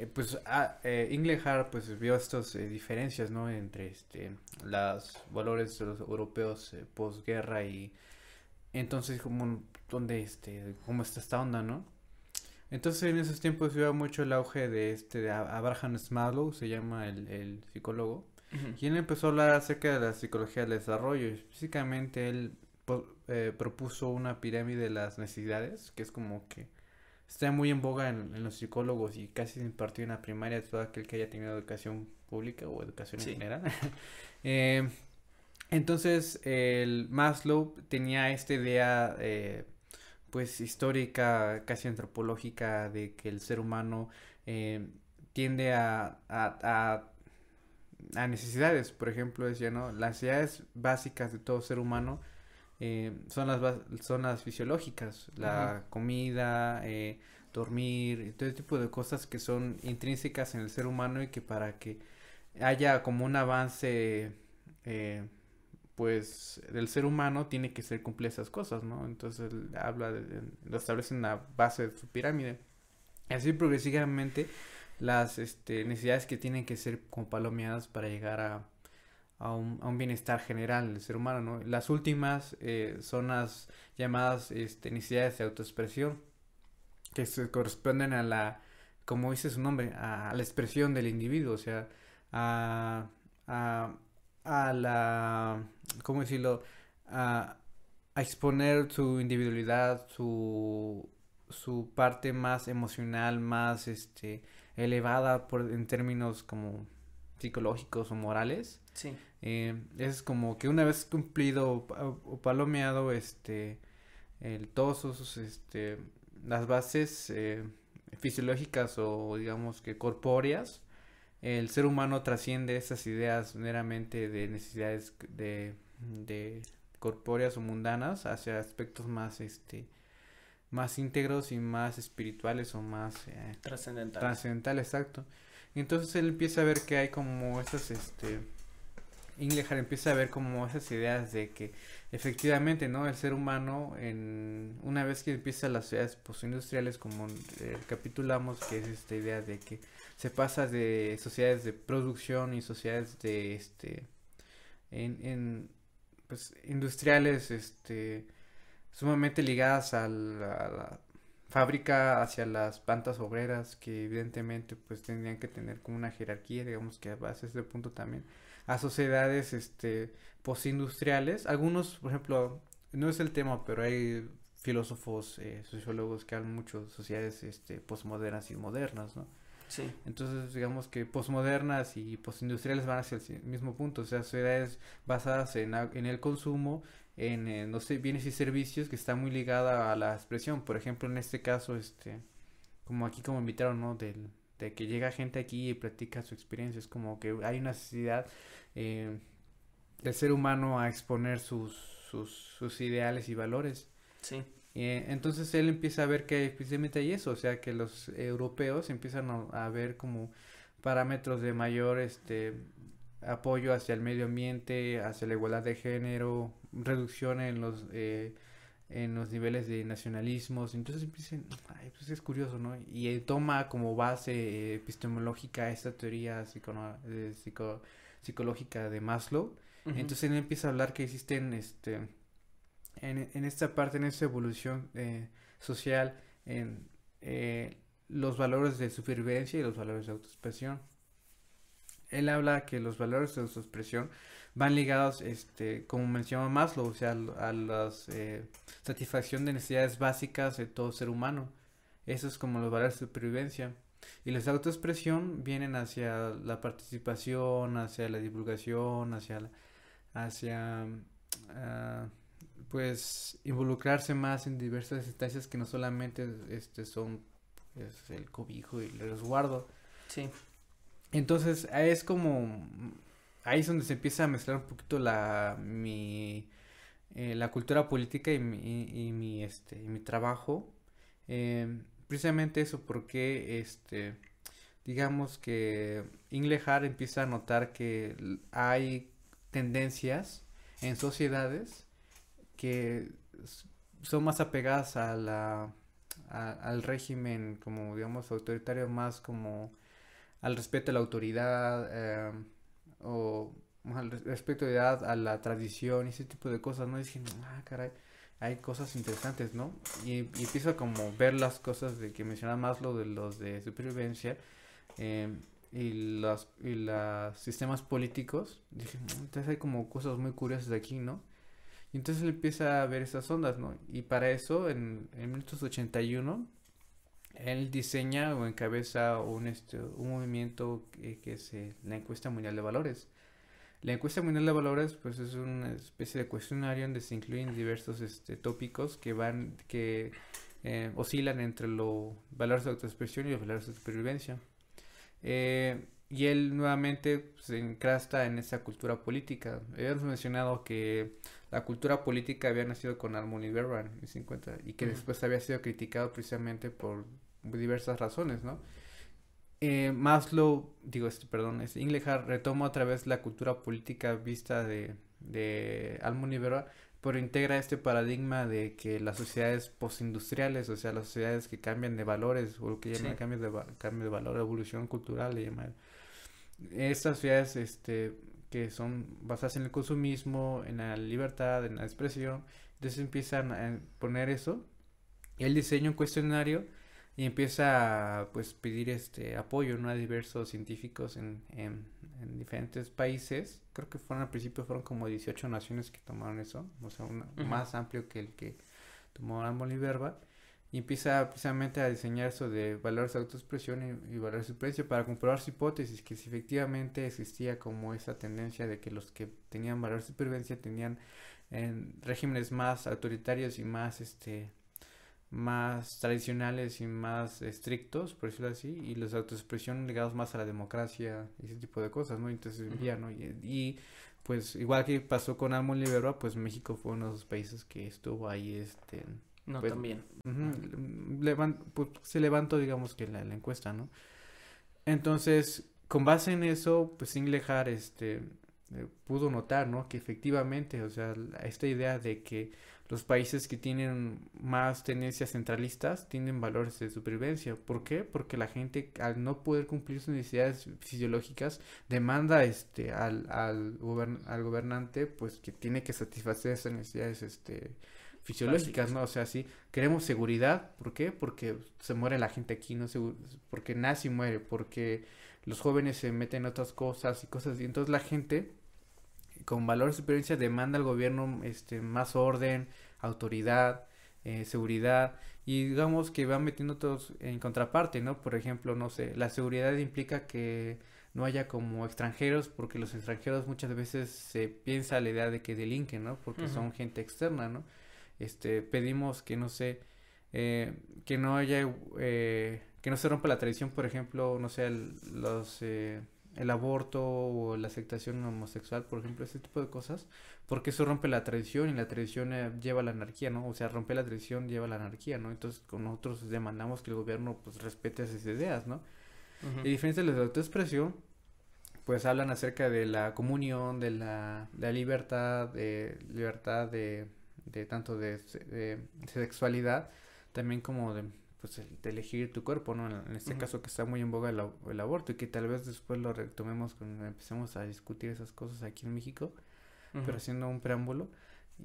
Eh, pues ah, eh, Inglehart pues vio estas eh, diferencias, ¿no? Entre este, los valores de los europeos eh, posguerra y entonces como donde este, cómo está esta onda, ¿no? Entonces en esos tiempos vio mucho el auge de este de Abraham Maslow, se llama el, el psicólogo, Ujú. y él empezó a hablar acerca de la psicología del desarrollo. y Específicamente él propuso una pirámide de las necesidades, que es como que está muy en boga en, en los psicólogos y casi se impartió en la primaria todo aquel que haya tenido educación pública o educación Sí. en general. <laughs> Eh, entonces, el Maslow tenía esta idea, eh, pues, histórica, casi antropológica, de que el ser humano eh, tiende a, a, a, a necesidades. Por ejemplo, decía, ¿no? Las necesidades básicas de todo ser humano eh, son las son las fisiológicas, la comida, eh, dormir, todo tipo de cosas que son intrínsecas en el ser humano y que para que haya como un avance eh, pues del ser humano tiene que ser cumplir esas cosas, ¿no? Entonces él habla de, lo establece en la base de su pirámide. Así progresivamente las este, necesidades que tienen que ser como palomeadas para llegar a, a un, bienestar general del ser humano, ¿no? Las últimas eh, son las llamadas este, necesidades de autoexpresión, que se corresponden a la, como dice su nombre, a, a la expresión del individuo, o sea, a, a, a la, ¿cómo decirlo? A, a exponer su individualidad, su, su parte más emocional, más este, elevada por, en términos como psicológicos o morales. Sí. Eh, es como que una vez cumplido o pa- o palomeado este el todos sus este las bases eh, fisiológicas o digamos que corpóreas el ser humano trasciende esas ideas meramente de necesidades de, de corpóreas o mundanas hacia aspectos más este más íntegros y más espirituales o más eh, Trascendental. Trascendental, exacto. Entonces él empieza a ver que hay como esas, este, Inglehart empieza a ver como esas ideas de que efectivamente, ¿no? El ser humano, en, una vez que empieza las sociedades postindustriales, como eh, capitulamos, que es esta idea de que se pasa de sociedades de producción y sociedades de, este, en, en pues, industriales, este, sumamente ligadas a la fábrica hacia las plantas obreras que evidentemente pues tendrían que tener como una jerarquía digamos que a ese punto también a sociedades este postindustriales algunos por ejemplo no es el tema pero hay filósofos eh, sociólogos que hablan mucho de sociedades este posmodernas y modernas no Sí. entonces, digamos que posmodernas y postindustriales van hacia el mismo punto, o sea, sociedades basadas en, en el consumo, en, eh, no sé, bienes y servicios que está muy ligada a la expresión. Por ejemplo, en este caso, este, como aquí como invitaron, ¿no? Del, de que llega gente aquí y platica su experiencia, es como que hay una necesidad eh, del ser humano a exponer sus, sus, sus ideales y valores. Sí. Eh, entonces él empieza a ver que precisamente hay eso, o sea que los europeos empiezan a, a ver como parámetros de mayor este apoyo hacia el medio ambiente, hacia la igualdad de género, reducción en los eh, en los niveles de nacionalismos, entonces empiezan, ay, pues es curioso, ¿no? Y él toma como base eh, epistemológica esta teoría psicono- de psico- psicológica de Maslow, entonces él empieza a hablar que existen, este, en, en esta parte, en esta evolución eh, social, en eh, los valores de supervivencia y los valores de autoexpresión. Él habla que los valores de autoexpresión van ligados, este, como mencionó Maslow, o sea, a la satisfacción de necesidades básicas de todo ser humano. Eso es como los valores de supervivencia. Y los de autoexpresión vienen hacia la participación, hacia la divulgación, hacia la- hacia ah, pues involucrarse más en diversas instancias que no solamente este son pues, el cobijo y el resguardo. Sí. Entonces, es como ahí es donde se empieza a mezclar un poquito la mi eh, la cultura política y mi, y, mi este mi trabajo. Eh, precisamente eso porque este digamos que Inglehart empieza a notar que hay tendencias en sociedades que son más apegadas a la al régimen como digamos autoritario más como al respeto a la autoridad eh, o al respeto de edad a la tradición y ese tipo de cosas, ¿no? Y dije, ah, caray, hay cosas interesantes, ¿no? Y, empiezo a como ver las cosas de que mencionaba más lo de los de supervivencia eh, y los y los sistemas políticos. Dije, "Mm, entonces hay como cosas muy curiosas aquí, ¿no? Y entonces él empieza a ver esas ondas, ¿no? Y para eso, en, en 1981, él diseña o encabeza un, este, un movimiento que, es eh, la encuesta mundial de valores. La encuesta mundial de valores, pues es una especie de cuestionario donde se incluyen diversos este, tópicos que van, que eh, oscilan entre los valores de autoexpresión y los valores de supervivencia. Eh, y él nuevamente se encrasta en esa cultura política. Habíamos mencionado que la cultura política había nacido con Almond y Berban en 50 y que Ujú. después había sido criticado precisamente por diversas razones, ¿no? Eh, Maslow, digo, este, perdón, este, Inglehart retoma otra vez la cultura política vista de, de Almond y Berban, pero integra este paradigma de que las sociedades postindustriales, o sea, las sociedades que cambian de valores, o lo que llaman Sí. cambio de, cambio de valor, evolución cultural, le llaman. Estas sociedades este, que son basadas en el consumismo, en la libertad, en la expresión, entonces empiezan a poner eso. Y él diseña un cuestionario y empieza a pues pedir este apoyo ¿no? a diversos científicos en, en, en diferentes países. Creo que fueron al principio fueron como 18 naciones que tomaron eso, o sea, una- Ujú. más amplio que el que tomó Amon y empieza precisamente a diseñar eso de valores de autoexpresión y, y valores de supervivencia para comprobar su hipótesis, que si efectivamente existía como esa tendencia de que los que tenían valores de supervivencia tenían en regímenes más autoritarios y más este más tradicionales y más estrictos, por decirlo así, y los de autoexpresión ligados más a la democracia y ese tipo de cosas, ¿no? Entonces Ujú. envía, ¿no? Y, y, pues igual que pasó con Almond Libera, pues México fue uno de los países que estuvo ahí, este, No, Pues, también. Pues, se levantó, digamos que la, la encuesta, ¿no? Entonces, con base en eso, pues Inglehart, este, eh, pudo notar, ¿no? Que efectivamente, o sea, esta idea de que los países que tienen más tendencias centralistas tienen valores de supervivencia. ¿Por qué? Porque la gente, al no poder cumplir sus necesidades fisiológicas, demanda, este, al, al, gobern- al gobernante, pues, que tiene que satisfacer esas necesidades, este, fisiológicas, Básicas. ¿no? O sea, sí, queremos seguridad, ¿por qué? Porque se muere la gente aquí, no porque nace y muere, porque los jóvenes se meten en otras cosas y cosas así. Entonces la gente con valor de supervivencia demanda al gobierno este más orden, autoridad, eh, seguridad y digamos que van metiendo todos en contraparte, ¿no? Por ejemplo, no sé, la seguridad implica que no haya como extranjeros porque los extranjeros muchas veces se piensa la idea de que delinquen, ¿no? Porque son gente externa, ¿no? Este, pedimos que no sé, eh, que no haya, eh, que no se rompa la tradición, por ejemplo, no sé, el, los, eh, el aborto o la aceptación homosexual, por ejemplo, ese tipo de cosas, porque eso rompe la tradición y la tradición eh, lleva a la anarquía, ¿no? O sea, romper la tradición lleva a la anarquía, ¿no? Entonces, con nosotros demandamos que el gobierno, pues, respete esas ideas, ¿no? Y diferencia de de autoexpresión, pues hablan acerca de la comunión, de la, de la libertad, de libertad de, de tanto de, de sexualidad, también como de, pues, de elegir tu cuerpo, ¿no? En, este caso que está muy en boga el, el aborto y que tal vez después lo retomemos cuando empecemos a discutir esas cosas aquí en México, pero haciendo un preámbulo.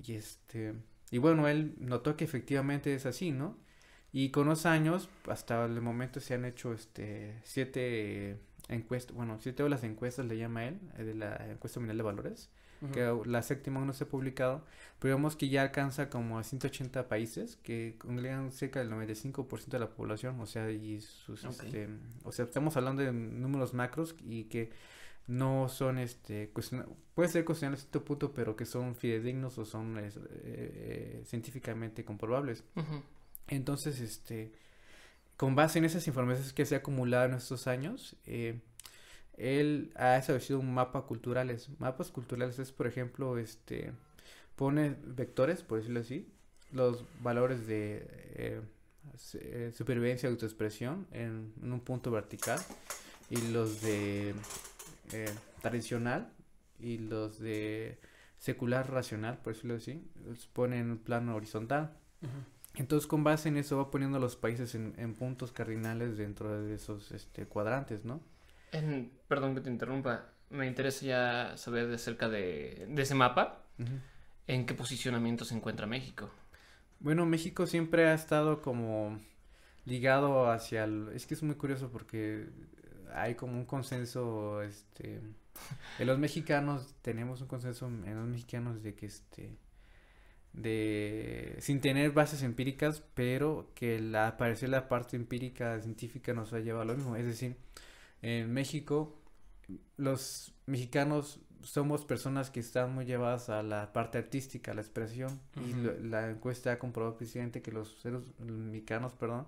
Y este, y bueno, él notó que efectivamente es así, ¿no? Y con los años, hasta el momento se han hecho este siete encuestas, bueno, siete olas de encuestas le llama él, eh, de la encuesta mundial de valores, Ujú. que la séptima aún no se ha publicado, pero vemos que ya alcanza como a 180 países que congregan cerca del 95% de la población, o sea, y sus, Ok. este, o sea, estamos hablando de números macros y que no son, este, puede ser cuestionables a cierto punto, pero que son fidedignos o son eh, eh, científicamente comprobables. Ujú. Entonces, este, con base en esas informaciones que se ha acumulado en estos años, eh, él ha establecido un mapa culturales. Mapas culturales es, por ejemplo, este, pone vectores, por decirlo así, los valores de eh, eh, supervivencia y autoexpresión en, en un punto vertical y los de eh, tradicional y los de secular racional, por decirlo así, los pone en un plano horizontal. Entonces, con base en eso, va poniendo los países en, en puntos cardinales dentro de esos este, cuadrantes, ¿no? En- perdón que te interrumpa. Me interesa ya saber de cerca de, de ese mapa. ¿En qué posicionamiento se encuentra México? Bueno, México siempre ha estado como ligado hacia el... Es que es muy curioso porque hay como un consenso, este... En los mexicanos tenemos un consenso en los mexicanos de que este... De... Sin tener bases empíricas, pero que la, al parecer la parte empírica científica nos ha llevado a lo mismo. Es decir, en México los mexicanos somos personas que están muy llevadas a la parte artística, a la expresión. Y lo- la encuesta ha comprobado precisamente que los seres mexicanos, perdón,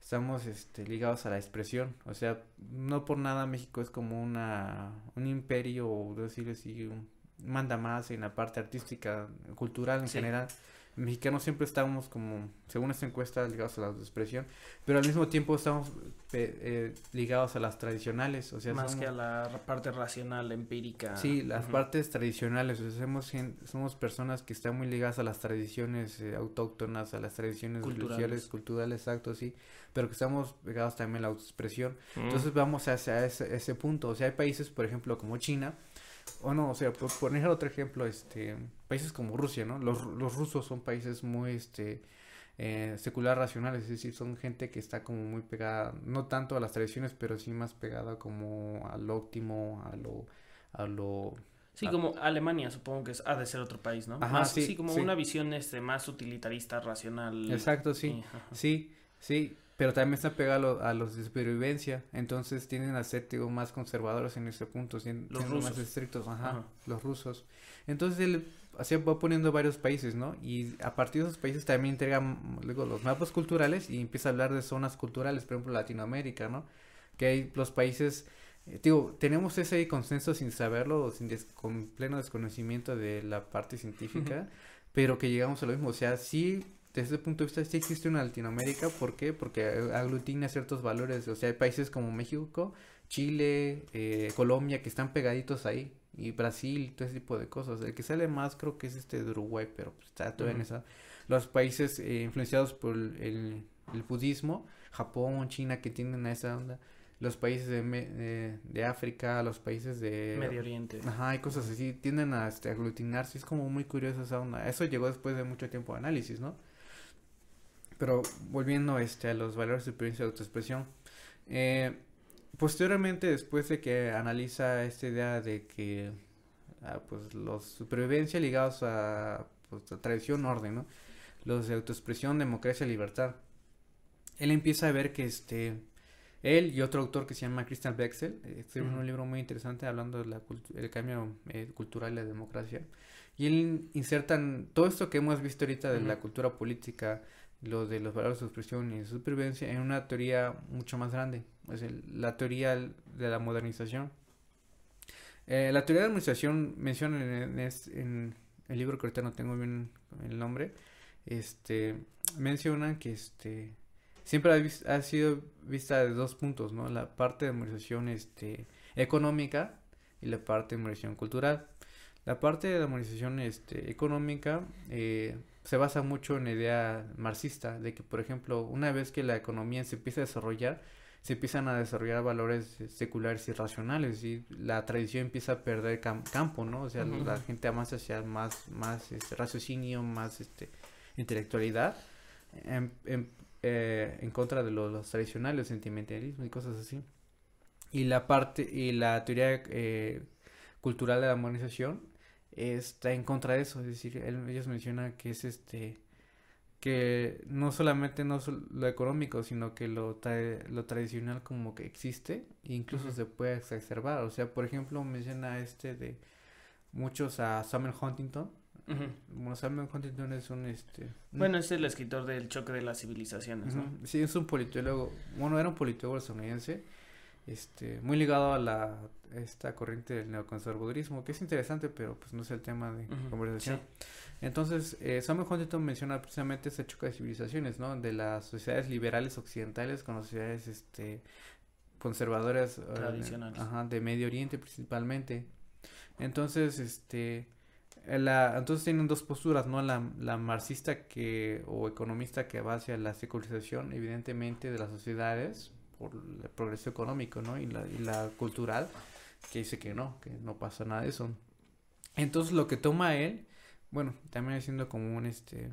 estamos este, ligados a la expresión. O sea, no por nada México es como una un imperio, o decirlo así, un manda más en la parte artística, cultural en Sí. general. Mexicanos siempre estamos como, según esta encuesta, ligados a la expresión, pero al mismo tiempo estamos eh, ligados a las tradicionales, o sea, Más somos- que a la parte racional, empírica. Sí, las partes tradicionales, o sea, somos, somos personas que están muy ligadas a las tradiciones eh, autóctonas, a las tradiciones Culturales. religiosas, culturales, exacto, sí, pero que estamos ligados también a la autoexpresión. Mm. Entonces vamos hacia ese, ese punto, o sea, hay países, por ejemplo, como China, o no, o sea, por poner otro ejemplo, este, países como Rusia, ¿no? Los, los rusos son países muy, este, eh, secular racionales, es decir, son gente que está como muy pegada, no tanto a las tradiciones, pero sí más pegada como al óptimo, a lo, a lo, Sí, como Alemania supongo que es, ha de ser otro país, ¿no? Ajá, Más- sí, como sí. una visión este más utilitarista, racional. exacto, sí. ajá. Sí, sí, pero también está pegado a, lo- a los de supervivencia, entonces tienden a ser, digo, más conservadores en ese punto, sien- Los siendo más estrictos, ajá, Ajá. los rusos. Entonces él así va poniendo varios países, ¿no? Y a partir de esos países también entrega, luego, los mapas culturales y empieza a hablar de zonas culturales, por ejemplo, Latinoamérica, ¿no? Que hay los países, eh, digo, tenemos ese consenso sin saberlo, sin des- con pleno desconocimiento de la parte científica, pero que llegamos a lo mismo, o sea, sí, desde ese punto de vista sí existe una Latinoamérica, ¿por qué? Porque aglutina ciertos valores, o sea, hay países como México, Chile, eh, Colombia, que están pegaditos ahí, y Brasil, y todo ese tipo de cosas. El que sale más creo que es este de Uruguay, pero pues, está todavía en esa. Los países eh, influenciados por el, budismo, Japón, China, que tienen a esa onda, los países de, de, de África, los países de... Medio Oriente. Ajá, hay cosas así, tienden a este, aglutinarse, es como muy curioso esa onda. Eso llegó después de mucho tiempo de análisis, ¿no? Pero volviendo este, a los valores de experiencia de autoexpresión, eh, posteriormente, después de que analiza esta idea de que ah, pues los supervivencia ligados a, pues, a tradición, orden, ¿no? Los de autoexpresión, democracia, libertad. Él empieza a ver que este él y otro autor que se llama Christian Bexel eh, escriben Ujú. un libro muy interesante hablando del cambio eh, cultural y la democracia. Y él insertan todo esto que hemos visto ahorita de la cultura política, lo de los valores de expresión y de supervivencia en una teoría mucho más grande, es el- la teoría de la modernización. Eh, la teoría de la modernización menciona en, el libro que ahorita no tengo bien el nombre, este, mencionan que este, siempre ha, ha sido vista de dos puntos, ¿no? La parte de modernización este, económica y la parte de modernización cultural. La parte de la modernización este, económica eh, se basa mucho en la idea marxista de que, por ejemplo, una vez que la economía se empieza a desarrollar, se empiezan a desarrollar valores eh, seculares y racionales y la tradición empieza a perder cam- campo, ¿no? O sea, la gente avanza hacia más, más este, raciocinio, más este, intelectualidad en, en, eh, en contra de lo- los tradicionales, sentimentalismo y cosas así. Y la parte, y la teoría eh, cultural de la modernización está en contra de eso, es decir, él- ellos mencionan que es este que no solamente no lo económico, sino que lo, tra- lo tradicional como que existe e incluso se puede exacerbar. O sea, por ejemplo, menciona este de muchos a Samuel Huntington. Bueno, Samuel Huntington es un este Bueno, es el escritor del choque de las civilizaciones, ¿no? Sí, es un politólogo, bueno, era un politólogo estadounidense, este, muy ligado a la, esta corriente del neoconservadurismo, que es interesante, pero pues no es el tema de conversación. sí. Entonces, eh, Samuel Huntington menciona precisamente ese choque de civilizaciones, ¿no? De las sociedades liberales occidentales con las sociedades, este, conservadoras, eh, Tradicionales. ajá, de Medio Oriente principalmente. Entonces, este, eh, la, entonces tienen dos posturas, ¿no? La, la marxista que, o economista que va hacia la secularización, evidentemente, de las sociedades, por el progreso económico, ¿no? Y la, cultural, que dice que no, que no pasa nada de eso. Entonces lo que toma él, bueno, también haciendo como un este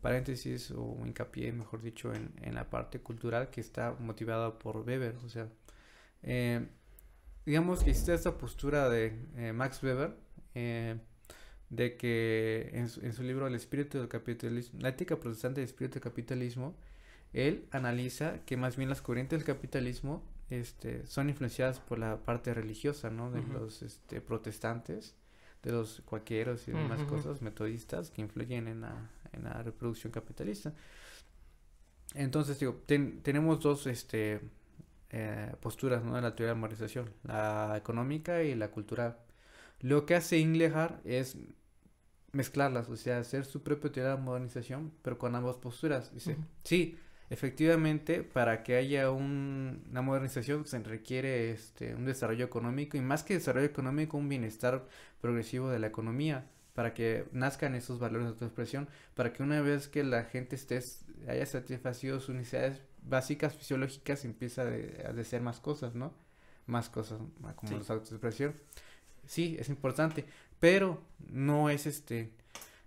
paréntesis o hincapié, mejor dicho, en, la parte cultural que está motivada por Weber, o sea, eh, digamos que existe esta postura de eh, Max Weber, eh, de que en su, en su, libro El espíritu del capitalismo, la ética protestante del espíritu del capitalismo, él analiza que más bien las corrientes del capitalismo este, son influenciadas por la parte religiosa, ¿no? De uh -huh. los este, protestantes, de los cuaqueros y demás uh -huh. cosas, metodistas, que influyen en la, en la reproducción capitalista. Entonces, digo, ten, tenemos dos este, eh, posturas ¿no? de la teoría de la modernización, la económica y la cultural. Lo que hace Inglehart es mezclarlas, o sea, hacer su propia teoría de la modernización, pero con ambas posturas. Dice, uh -huh. sí, efectivamente, para que haya un, una modernización se requiere este, un desarrollo económico y más que desarrollo económico, un bienestar progresivo de la economía para que nazcan esos valores de autoexpresión, para que una vez que la gente esté, haya satisfacido sus necesidades básicas fisiológicas, empieza a, a desear más cosas, ¿no? Más cosas como sí. la autoexpresión. Sí, es importante, pero no es este,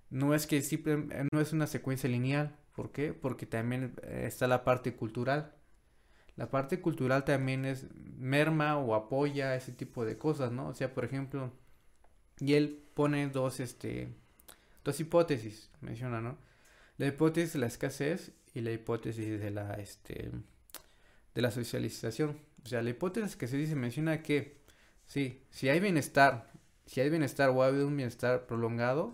no es que simple, no es una secuencia lineal. ¿Por qué? Porque también está la parte cultural. La parte cultural también es merma o apoya ese tipo de cosas, ¿no? O sea, por ejemplo, y él pone dos, este, dos hipótesis, menciona, ¿no? La hipótesis de la escasez y la hipótesis de la, este, de la socialización. O sea, la hipótesis que se dice menciona que, sí, si hay bienestar, si hay bienestar o ha habido un bienestar prolongado,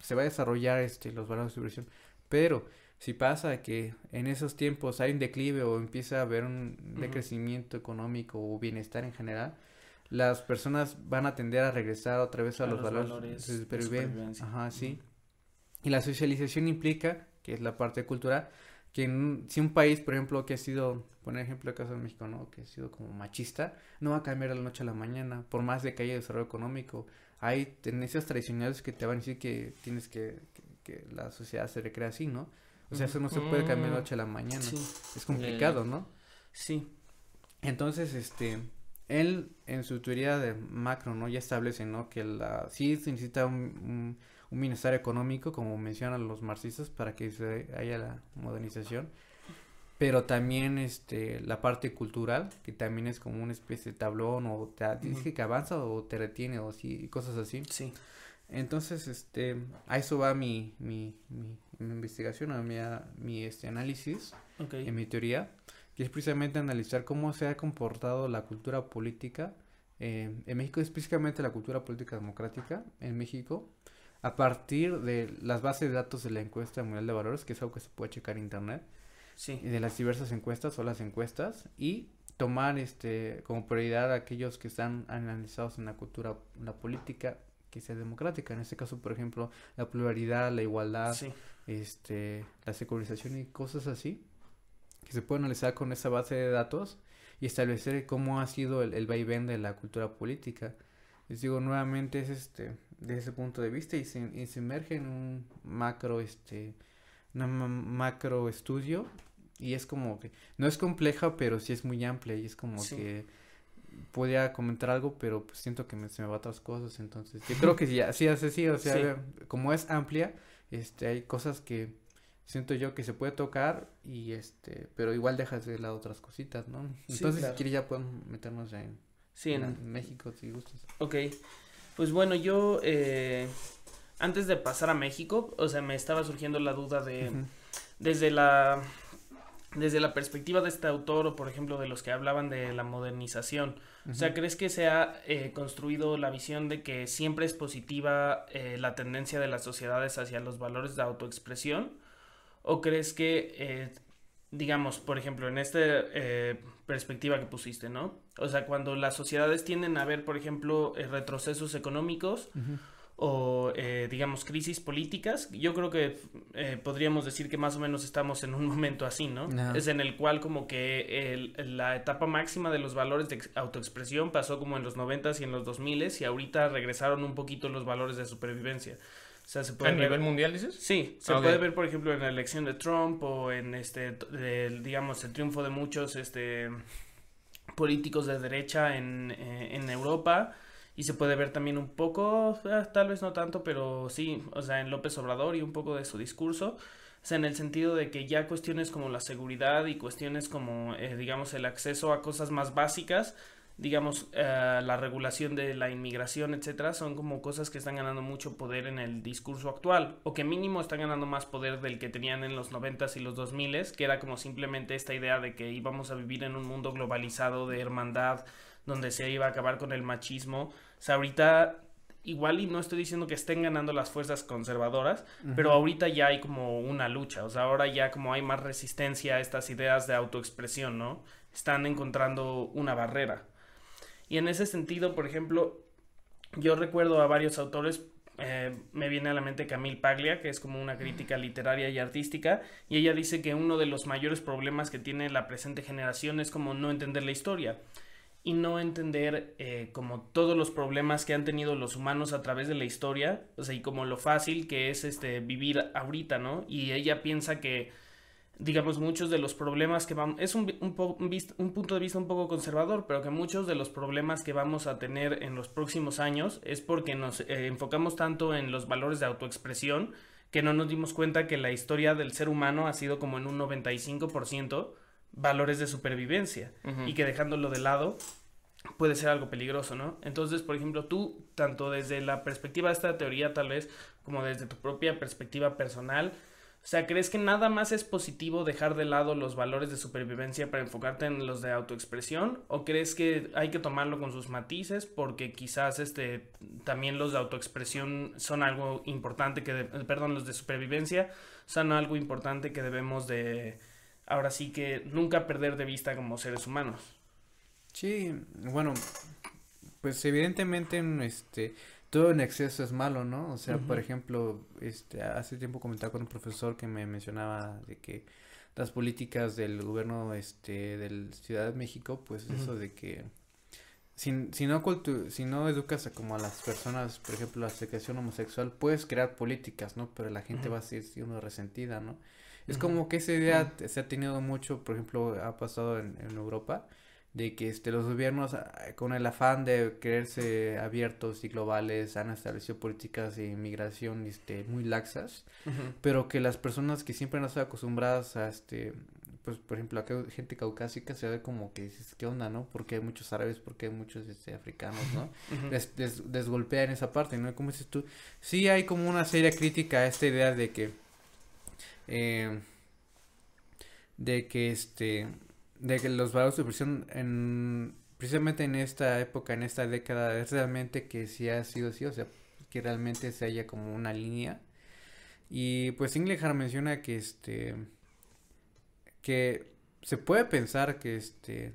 se va a desarrollar, este, los valores de subversión. Pero si pasa que en esos tiempos hay un declive o empieza a haber un decrecimiento uh -huh. económico o bienestar en general, las personas van a tender a regresar otra vez a, a los, los, valores, de supervivencia. Ajá, sí. Uh -huh. Y la socialización implica, que es la parte cultural, que en, si un país, por ejemplo, que ha sido, por ejemplo, el caso de México, ¿no? Que ha sido como machista, no va a cambiar de la noche a la mañana, por más de que haya desarrollo económico. Hay tendencias tradicionales que te van a decir que tienes que, que, que la sociedad se recrea así, ¿no? O sea, eso no se puede cambiar de noche a la mañana. Sí. Es complicado, ¿no? Sí. Entonces, este, él en su teoría de macro, ¿no? Ya establece, ¿no? Que la, sí se necesita un, un, un bienestar económico, como mencionan los marxistas, para que se haya la modernización. Pero también este, la parte cultural, que también es como una especie de tablón, o te uh -huh. que avanza o te retiene, o así, cosas así. Sí. Entonces, este, a eso va mi, mi, mi, mi investigación, a mi, a, mi este, análisis, okay. en mi teoría, que es precisamente analizar cómo se ha comportado la cultura política, eh, en México específicamente la cultura política democrática en México, a partir de las bases de datos de la encuesta mundial de valores, que es algo que se puede checar en internet, sí. y de las diversas encuestas o las encuestas, y tomar este como prioridad a aquellos que están analizados en la cultura, la política que sea democrática. En este caso, por ejemplo, la pluralidad, la igualdad, sí. este, la secularización y cosas así, que se puede analizar con esa base de datos y establecer cómo ha sido el, el vaivén de la cultura política. Les digo, nuevamente es este, desde ese punto de vista y se, y se emerge en un macro, este, un macro estudio y es como que, no es compleja, pero sí es muy amplia y es como sí. que podía comentar algo, pero pues siento que me, se me va a otras cosas, entonces yo creo que sí, así así, o sea, sí. como es amplia, este, hay cosas que siento yo que se puede tocar y este, pero igual dejas de lado otras cositas, ¿no? Entonces, sí, claro. si quieres ya podemos meternos ya en, sí, en, en México, si gustas. Ok, pues bueno, yo, eh, antes de pasar a México, o sea, me estaba surgiendo la duda de, uh -huh. desde la desde la perspectiva de este autor o por ejemplo de los que hablaban de la modernización, uh -huh. o sea, ¿crees que se ha eh, construido la visión de que siempre es positiva eh, la tendencia de las sociedades hacia los valores de autoexpresión? ¿O crees que, eh, digamos, por ejemplo, en esta perspectiva que pusiste, ¿no? O sea, cuando las sociedades tienden a ver, por ejemplo, retrocesos económicos, uh -huh o eh, digamos crisis políticas yo creo que eh, podríamos decir que más o menos estamos en un momento así no, no. es en el cual como que el, la etapa máxima de los valores de autoexpresión pasó como en los noventas y en los dos miles y ahorita regresaron un poquito los valores de supervivencia sea, se puede ¿A ver- nivel mundial dices? Sí, se puede ver, por ejemplo, en la elección de Trump o en este, del, digamos, el triunfo de muchos este, políticos de derecha en, eh, en Europa. Y se puede ver también un poco, tal vez no tanto, pero sí, o sea, en López Obrador y un poco de su discurso. O sea, en el sentido de que ya cuestiones como la seguridad y cuestiones como, eh, digamos, el acceso a cosas más básicas, digamos, eh, la regulación de la inmigración, etcétera, son como cosas que están ganando mucho poder en el discurso actual, o que mínimo están ganando más poder del que tenían en los 90s y los 2000s, que era como simplemente esta idea de que íbamos a vivir en un mundo globalizado de hermandad, donde se iba a acabar con el machismo. O sea, ahorita igual y no estoy diciendo que estén ganando las fuerzas conservadoras, pero ahorita ya hay como una lucha, o sea, ahora ya como hay más resistencia a estas ideas de autoexpresión, ¿no? Están encontrando una barrera. Y en ese sentido, por ejemplo, yo recuerdo a varios autores, eh, me viene a la mente Camille Paglia, que es como una crítica literaria y artística, y ella dice que uno de los mayores problemas que tiene la presente generación es como no entender la historia y no entender eh, como todos los problemas que han tenido los humanos a través de la historia, o sea, y como lo fácil que es este vivir ahorita, ¿no? Y ella piensa que digamos, muchos de los problemas que vamos, es un, un punto de vista un poco conservador, pero que muchos de los problemas que vamos a tener en los próximos años es porque nos eh, enfocamos tanto en los valores de autoexpresión que no nos dimos cuenta que la historia del ser humano ha sido como en un 95% valores de supervivencia y que dejándolo de lado puede ser algo peligroso, ¿no? Entonces, por ejemplo, tú, tanto desde la perspectiva de esta teoría tal vez, como desde tu propia perspectiva personal, o sea, ¿crees que nada más es positivo dejar de lado los valores de supervivencia para enfocarte en los de autoexpresión? ¿O crees que hay que tomarlo con sus matices porque quizás este también los de autoexpresión son algo importante que, de- perdón, los de supervivencia son algo importante que debemos de, ahora sí que nunca perder de vista como seres humanos? Sí, bueno, pues evidentemente en este todo en exceso es malo, ¿no? O sea, por ejemplo, este hace tiempo comentaba con un profesor que me mencionaba de que las políticas del gobierno este del Ciudad de México, pues eso de que si, si no cultu- si no educas a como a las personas, por ejemplo, la aceptación homosexual, puedes crear políticas, ¿no? Pero la gente va a seguir siendo resentida, ¿no? Es como que esa idea se ha tenido mucho, por ejemplo, ha pasado en, en Europa, de que este, los gobiernos ah, con el afán de quererse abiertos y globales han establecido políticas de inmigración este, muy laxas, pero que las personas que siempre no están acostumbradas a este, pues por ejemplo, acá gente caucásica se ve como que dices, ¿qué onda, no? Porque hay muchos árabes, porque hay muchos este, africanos, ¿no? Ujú. des, des- desgolpean esa parte, ¿no? Como dices tú, sí hay como una seria crítica a esta idea de que, eh, de que este, de que los valores de presión en, precisamente en esta época, en esta década, es realmente que sí ha sido así, o sea, que realmente se haya como una línea. Y pues Inglehart menciona que este, que se puede pensar que este,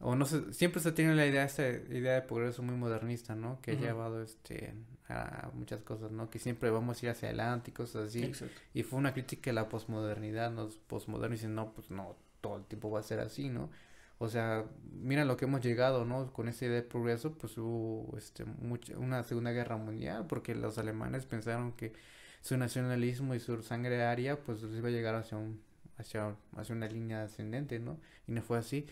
o no sé, siempre se tiene la idea, esta idea de progreso muy modernista, ¿no? Que ha llevado este a muchas cosas, ¿no? Que siempre vamos a ir hacia adelante y cosas así. Exacto. Y fue una crítica a la posmodernidad, los posmodernos dicen, no, pues no, todo el tiempo va a ser así, ¿no? O sea, mira lo que hemos llegado, ¿no? Con esta idea de progreso, pues hubo este, mucha, una segunda guerra mundial, porque los alemanes pensaron que su nacionalismo y su sangre aria, pues les iba a llegar hacia un, hacia, hacia una línea ascendente, ¿no? Y no fue así.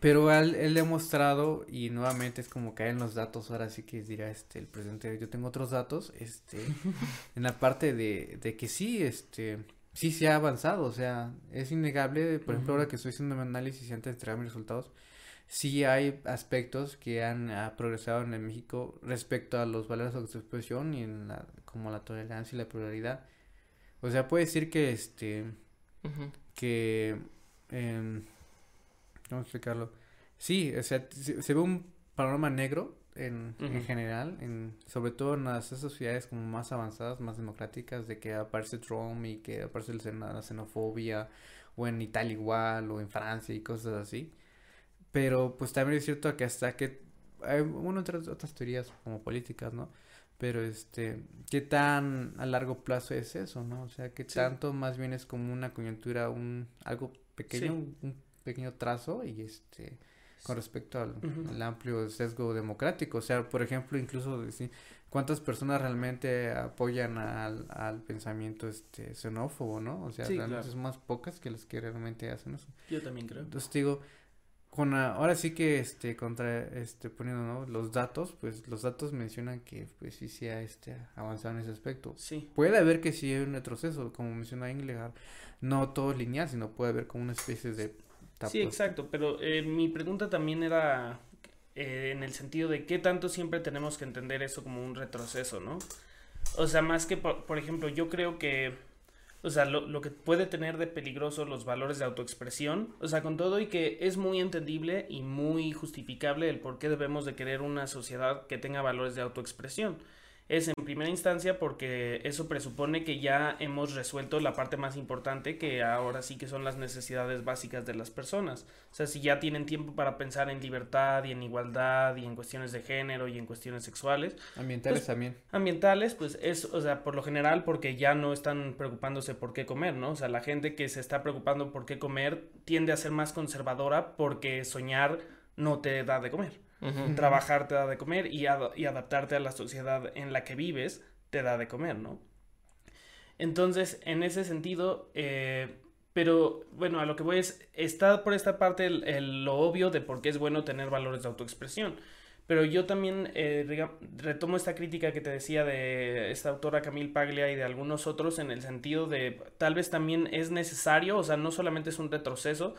Pero él, él demostrado, y nuevamente es como caer en los datos, ahora sí que dirá este el presidente, yo tengo otros datos, este, <laughs> en la parte de, de que sí, este, sí se ha avanzado, o sea, es innegable, por ejemplo, ahora que estoy haciendo mi análisis y antes de entregar mis resultados, sí hay aspectos que han progresado en el México respecto a los valores de autoexpresión y en la, como la tolerancia y la pluralidad. O sea, puede decir que este, que em, ¿cómo explicarlo? Sí, o sea, se, ve un panorama negro en, en general, en, sobre todo en las sociedades como más avanzadas, más democráticas, de que aparece Trump y que aparece el la xenofobia, o en Italia igual, o en Francia y cosas así. Pero pues también es cierto que hasta que, hay, bueno, otras, otras teorías como políticas, ¿no? Pero este, ¿qué tan a largo plazo es eso, no? O sea, ¿qué Sí. tanto más bien es como una coyuntura, un algo pequeño, Sí. un, un pequeño trazo y este con respecto al, amplio sesgo democrático, o sea, por ejemplo, incluso decir, cuántas personas realmente apoyan al, al pensamiento este xenófobo, ¿no? O sea, Sí, realmente claro. son más pocas que las que realmente hacen eso. Yo también creo. Entonces digo, con la- ahora sí que este contra este poniendo ¿no? los datos, pues los datos mencionan que pues sí se ha este avanzado en ese aspecto. Sí. Puede haber que sí hay un retroceso, como menciona Inglegar, no todo lineal, sino puede haber como una especie de Sí, exacto, pero eh, mi pregunta también era eh, en el sentido de qué tanto siempre tenemos que entender eso como un retroceso, ¿no? O sea, más que, por, por ejemplo, yo creo que, o sea, lo, lo que puede tener de peligroso los valores de autoexpresión, o sea, con todo y que es muy entendible y muy justificable el por qué debemos de querer una sociedad que tenga valores de autoexpresión. Es en primera instancia porque eso presupone que ya hemos resuelto la parte más importante que ahora sí que son las necesidades básicas de las personas. O sea, si ya tienen tiempo para pensar en libertad y en igualdad y en cuestiones de género y en cuestiones sexuales, Ambientales Pues, también. ambientales, pues es, o sea, por lo general porque ya no están preocupándose por qué comer, ¿no? O sea, la gente que se está preocupando por qué comer tiende a ser más conservadora porque soñar no te da de comer. Ujú. Trabajar te da de comer y, ad- y adaptarte a la sociedad en la que vives te da de comer, ¿no? Entonces, en ese sentido, eh, pero bueno, a lo que voy es, está por esta parte el- el- lo obvio de por qué es bueno tener valores de autoexpresión. Pero yo también eh, retomo esta crítica que te decía de esta autora Camille Paglia y de algunos otros en el sentido de tal vez también es necesario, o sea, no solamente es un retroceso,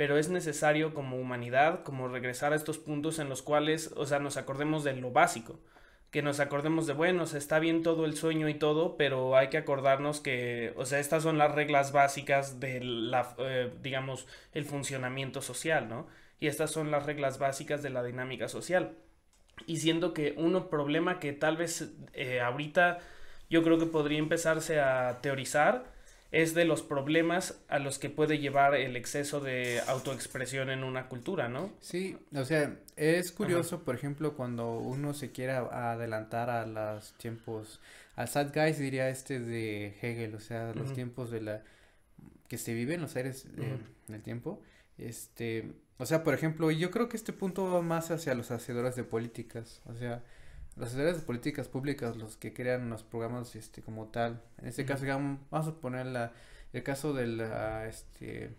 pero es necesario como humanidad, como regresar a estos puntos en los cuales, o sea, nos acordemos de lo básico, que nos acordemos de, bueno, o está bien todo el sueño y todo, pero hay que acordarnos que, o sea, estas son las reglas básicas de la, eh, digamos, el funcionamiento social, ¿no? Y estas son las reglas básicas de la dinámica social. Y siento que un problema que tal vez eh, ahorita yo creo que podría empezarse a teorizar es de los problemas a los que puede llevar el exceso de autoexpresión en una cultura, ¿no? Sí, o sea, es curioso, por ejemplo, cuando uno se quiere adelantar a los tiempos, al Zeitgeist diría este de Hegel, o sea, los tiempos de la que se viven los eh, Ujú. del tiempo. Este, o sea, por ejemplo, yo creo que este punto va más hacia los hacedores de políticas, o sea, los hacedores de políticas públicas, los que crean los programas, este, como tal. En este caso, digamos, vamos a poner la, el caso de la, este,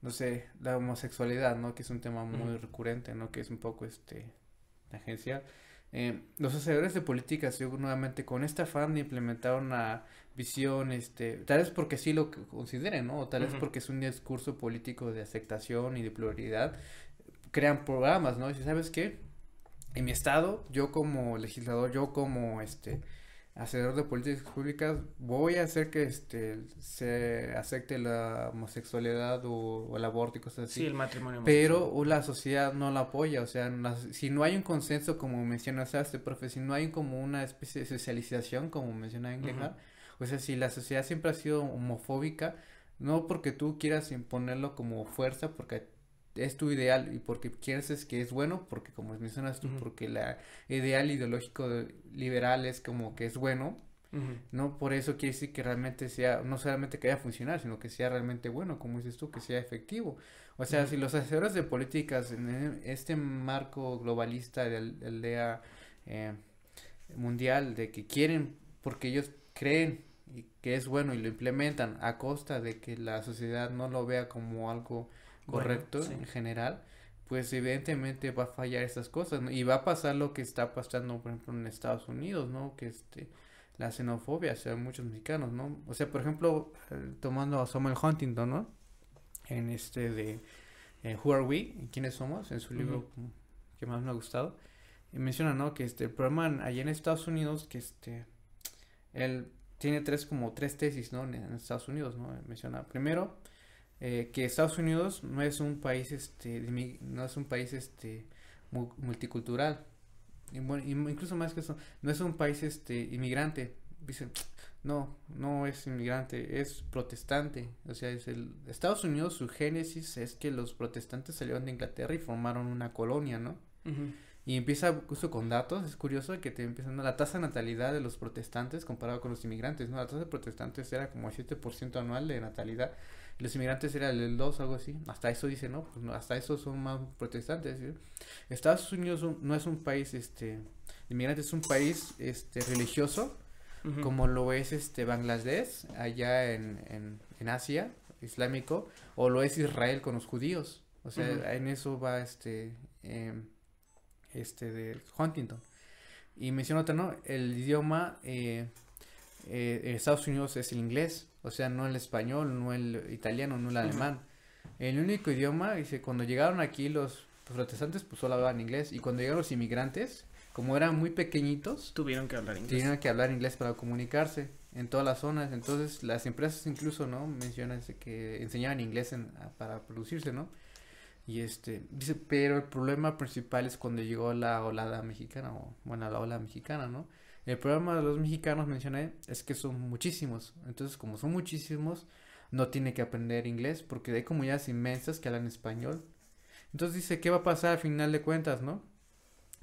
no sé, la homosexualidad, ¿no? Que es un tema muy recurrente, ¿no? Que es un poco, este, agencial. Eh, los hacedores de políticas, yo nuevamente, con este afán de implementar una visión, este, tal vez porque sí lo consideren, ¿no? O tal vez porque es un discurso político de aceptación y de pluralidad, crean programas, ¿no? Y si sabes qué, en mi estado, yo como legislador, yo como, este, hacedor de políticas públicas, voy a hacer que, este, se acepte la homosexualidad o, o el aborto y cosas así. Sí, el matrimonio. Pero homosexual. la sociedad no la apoya, o sea, la- si no hay un consenso, como mencionaste, este profe, si no hay como una especie de socialización, como menciona Engelhardt, o sea, si la sociedad siempre ha sido homofóbica, no porque tú quieras imponerlo como fuerza, porque es tu ideal y porque quieres es que es bueno, porque como mencionas tú, porque la ideal ideológico de- liberal es como que es bueno, no por eso quiere decir que realmente sea, no solamente que vaya a funcionar, sino que sea realmente bueno, como dices tú, que sea efectivo. O sea, si los hacedores de políticas en e- este marco globalista de al- aldea eh, mundial, de que quieren, porque ellos creen y que es bueno y lo implementan a costa de que la sociedad no lo vea como algo Bueno, correcto sí. en general, pues evidentemente va a fallar estas cosas, ¿no? Y va a pasar lo que está pasando, por ejemplo, en Estados Unidos, ¿no? Que este, la xenofobia hacia muchos mexicanos, ¿no? O sea, por ejemplo, eh, tomando a Samuel Huntington, ¿no? En este de eh, Who Are We? ¿Quiénes somos? En su libro que más me ha gustado. Y menciona, ¿no? Que este, el problema allá en Estados Unidos, que este, él tiene tres, como tres tesis, ¿no? En, en Estados Unidos, ¿no? Menciona, primero, eh, que Estados Unidos no es un país, este, no es un país, este, mu- multicultural. Y bueno, incluso más que eso, no es un país, este, inmigrante. Dicen, no, no es inmigrante, es protestante. O sea, es el, Estados Unidos, su génesis es que los protestantes salieron de Inglaterra y formaron una colonia, ¿no? Ujú. Y empieza justo con datos, es curioso que te empiezan la tasa de natalidad de los protestantes comparado con los inmigrantes, ¿no? La tasa de protestantes era como el 7% anual de natalidad, los inmigrantes era el 2, algo así. Hasta eso dice, ¿no? Pues hasta eso son más protestantes. Estados Unidos no es un país, este, inmigrantes, es un país, este, religioso, como lo es, este, Bangladesh, allá en, en, en Asia, islámico, o lo es Israel con los judíos. O sea, en eso va, este, eh, este de Huntington. Y menciona otra, ¿no? El idioma eh, eh, en Estados Unidos es el inglés, o sea, no el español, no el italiano, no el alemán. El único idioma, dice, cuando llegaron aquí los, protestantes, pues solo hablaban inglés. Y cuando llegaron los inmigrantes, como eran muy pequeñitos, tuvieron que hablar inglés. Tuvieron que hablar inglés para comunicarse en todas las zonas. Entonces, las empresas incluso, ¿no? Mencionan que enseñaban inglés para producirse, ¿no? Y este, dice, pero el problema principal es cuando llegó la olada mexicana, o bueno, la ola mexicana, ¿no? El problema de los mexicanos, mencioné, es que son muchísimos. Entonces, como son muchísimos, no tiene que aprender inglés, porque hay comunidades inmensas que hablan español. Entonces dice, ¿qué va a pasar al final de cuentas, no?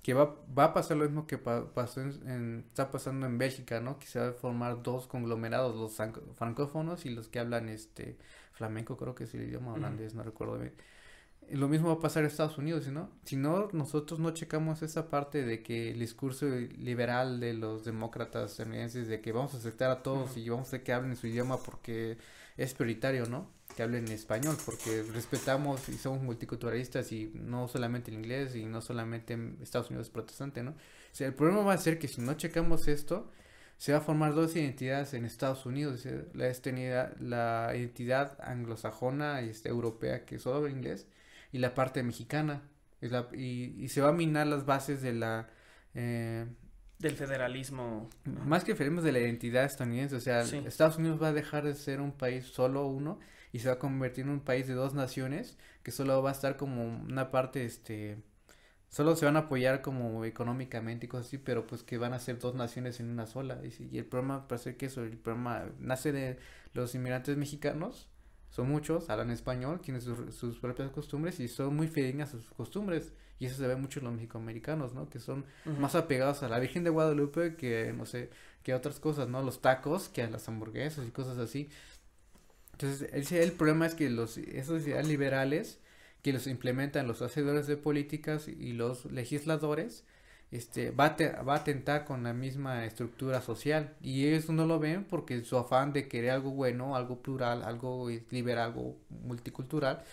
Que va, va a pasar lo mismo que pasó en, está pasando en Bélgica, ¿no? Que se va a formar dos conglomerados, los francófonos y los que hablan este flamenco, creo que es el idioma holandés, no recuerdo bien lo mismo va a pasar en Estados Unidos, ¿no? Si no, nosotros no checamos esa parte de que el discurso liberal de los demócratas estadounidenses de que vamos a aceptar a todos y vamos a hacer que hablen su idioma porque es prioritario, ¿no? Que hablen español porque respetamos y somos multiculturalistas y no solamente el inglés y no solamente en Estados Unidos es protestante, ¿no? O sea, el problema va a ser que si no checamos esto, se va a formar dos identidades en Estados Unidos, la, la identidad anglosajona y este, europea que solo habla inglés y la parte mexicana. y, y, se va a minar las bases de la... Eh, del federalismo. Más que federalismo de la identidad estadounidense. O sea, Estados Unidos va a dejar de ser un país solo uno y se va a convertir en un país de dos naciones que solo va a estar como una parte, este... Solo se van a apoyar como económicamente y cosas así, pero pues que van a ser dos naciones en una sola. Y, y el problema, parece que eso, el problema nace de los inmigrantes mexicanos son muchos, hablan español, tienen sus, propias costumbres y son muy fidedignas a sus costumbres. Y eso se ve mucho en los mexicoamericanos, ¿no? Que son más apegados a la Virgen de Guadalupe que, no sé, que a otras cosas, ¿no? Los tacos, que a las hamburguesas y cosas así. Entonces, el, el problema es que los, esos ideales liberales que los implementan los hacedores de políticas y los legisladores, este, va, a va a atentar con la misma estructura social. Y ellos no lo ven porque su afán de querer algo bueno, algo plural, algo liberal, algo multicultural,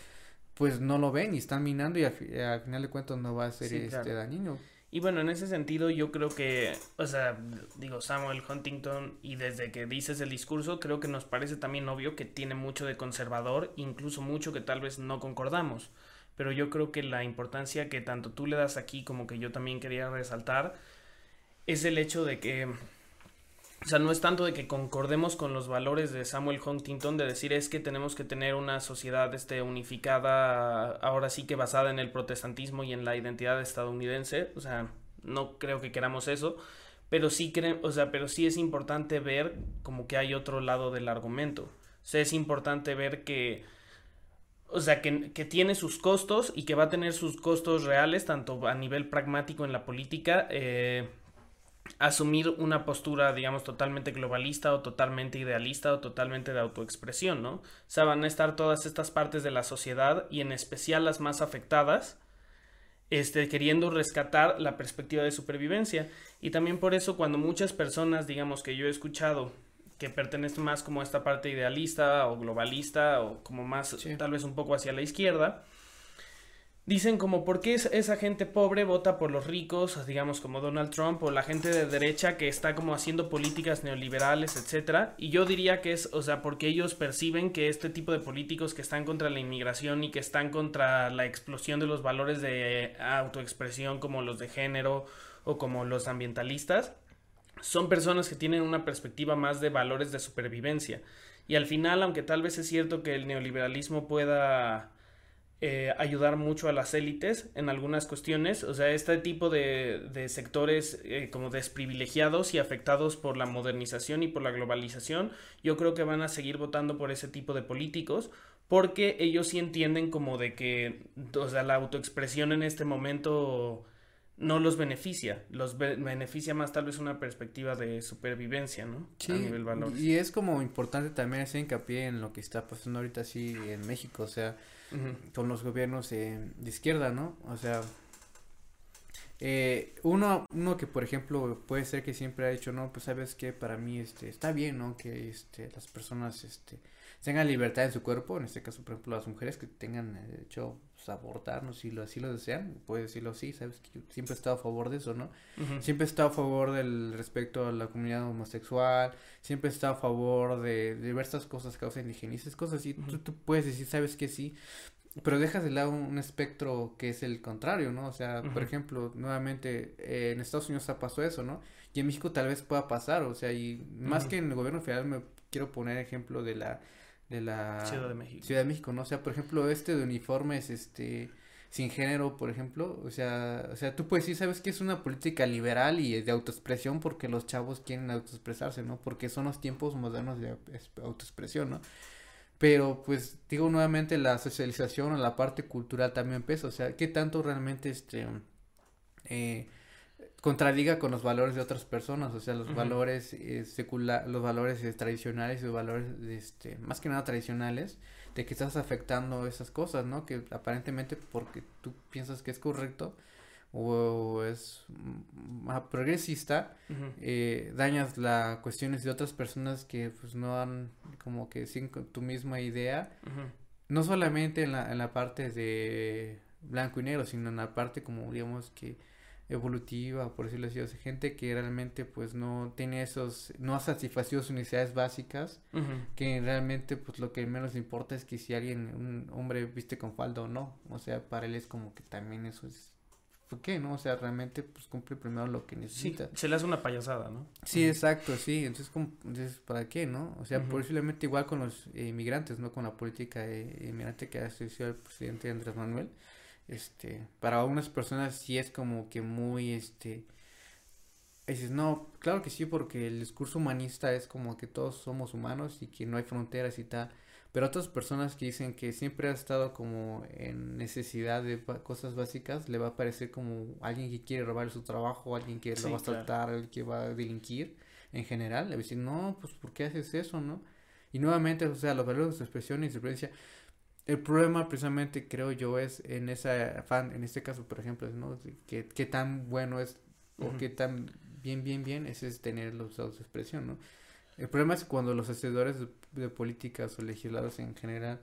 pues no lo ven y están minando y al, final de cuentas no va a ser este dañino. Y bueno, en ese sentido yo creo que, o sea, digo, Samuel Huntington y desde que dices el discurso, creo que nos parece también obvio que tiene mucho de conservador, incluso mucho que tal vez no concordamos pero yo creo que la importancia que tanto tú le das aquí como que yo también quería resaltar es el hecho de que, o sea, no es tanto de que concordemos con los valores de Samuel Huntington, de decir es que tenemos que tener una sociedad este, unificada, ahora sí que basada en el protestantismo y en la identidad estadounidense, o sea, no creo que queramos eso, pero sí, o sea, pero sí es importante ver como que hay otro lado del argumento, o sea, es importante ver que o sea, que, tiene sus costos y que va a tener sus costos reales, tanto a nivel pragmático en la política, eh, asumir una postura, digamos, totalmente globalista o totalmente idealista o totalmente de autoexpresión, ¿no? O sea, van a estar todas estas partes de la sociedad y en especial las más afectadas, este, queriendo rescatar la perspectiva de supervivencia. Y también por eso cuando muchas personas, digamos, que yo he escuchado, que pertenece más como a esta parte idealista o globalista o como más tal vez un poco hacia la izquierda. Dicen como por qué esa gente pobre vota por los ricos, digamos como Donald Trump o la gente de derecha que está como haciendo políticas neoliberales, etcétera. Y yo diría que es, o sea, porque ellos perciben que este tipo de políticos que están contra la inmigración y que están contra la explosión de los valores de autoexpresión como los de género o como los ambientalistas, son personas que tienen una perspectiva más de valores de supervivencia. Y al final, aunque tal vez es cierto que el neoliberalismo pueda eh, ayudar mucho a las élites en algunas cuestiones, o sea, este tipo de, sectores eh, como desprivilegiados y afectados por la modernización y por la globalización, yo creo que van a seguir votando por ese tipo de políticos porque ellos sí entienden como de que, o sea, la autoexpresión en este momento no los beneficia, los be- beneficia más tal vez una perspectiva de supervivencia, ¿no? Sí, A nivel valores. y es como importante también hacer hincapié en lo que está pasando ahorita así en México, o sea, con los gobiernos eh, de izquierda, ¿no? O sea, eh, uno, uno que por ejemplo puede ser que siempre ha dicho, no, pues sabes que para mí este está bien, ¿no? Que este las personas este tengan libertad en su cuerpo, en este caso por ejemplo las mujeres que tengan eh, derecho pues, a abortar, ¿no? Si lo así lo desean, puede decirlo sí, sabes que yo siempre he estado a favor de eso, ¿no? Siempre he estado a favor del respecto a la comunidad homosexual, siempre he estado a favor de, de diversas cosas, causas indigenistas, cosas así. Tú, Ujú. tú puedes decir, sabes que sí, pero dejas de lado un, un espectro que es el contrario, ¿no? O sea, por ejemplo, nuevamente, eh, en Estados Unidos ha pasado eso, ¿no? Y en México tal vez pueda pasar, o sea, y más que en el gobierno federal me quiero poner ejemplo de la, de la Ciudad de México. Ciudad de México, ¿no? O sea, por ejemplo, este de uniformes, este, sin género, por ejemplo, o sea, o sea, tú puedes decir, sabes que es una política liberal y de autoexpresión porque los chavos quieren autoexpresarse, ¿no? Porque son los tiempos modernos de es- autoexpresión, ¿no? Pero, pues, digo nuevamente, la socialización o la parte cultural también pesa, o sea, ¿qué tanto realmente, este, eh, contradiga con los valores de otras personas, o sea, los valores eh, secula- los valores eh, tradicionales y los valores, este, más que nada tradicionales, de que estás afectando esas cosas, ¿no? Que aparentemente porque tú piensas que es correcto o es mm, ah, progresista, eh, dañas las cuestiones de otras personas que pues no han como que sin tu misma idea no solamente en la, en la parte de blanco y negro, sino en la parte como digamos que evolutiva, por decirlo así, o sea, gente que realmente pues no tiene esos, no ha satisfacido sus necesidades básicas, que realmente pues lo que menos importa es que si alguien, un hombre viste con falda o no, o sea, para él es como que también eso es, ¿por qué no? O sea, realmente pues cumple primero lo que Sí, necesita. se le hace una payasada, ¿no? Sí, exacto, sí. Entonces, como, entonces, ¿para qué, no? O sea, posiblemente igual con los eh, inmigrantes, ¿no? Con la política eh, inmigrante que ha el presidente Andrés Manuel. Este, para algunas personas sí es como que muy, este, dices, no, claro que sí, porque el discurso humanista es como que todos somos humanos y que no hay fronteras y tal. Pero otras personas que dicen que siempre ha estado como en necesidad de cosas básicas, le va a parecer como alguien que quiere robar su trabajo, alguien que Sí, lo va a claro. saltar, alguien que va a delinquir en general. Le va a decir, no, pues ¿por qué haces eso, no? Y nuevamente, o sea, los valores de expresión y supervivencia. El problema precisamente creo yo es en esa afán, en este caso, por ejemplo, ¿no? Que, qué tan bueno es o qué tan bien, bien, bien es, es tener los estados de expresión, ¿no? El problema es cuando los hacedores de, de políticas o legisladores en general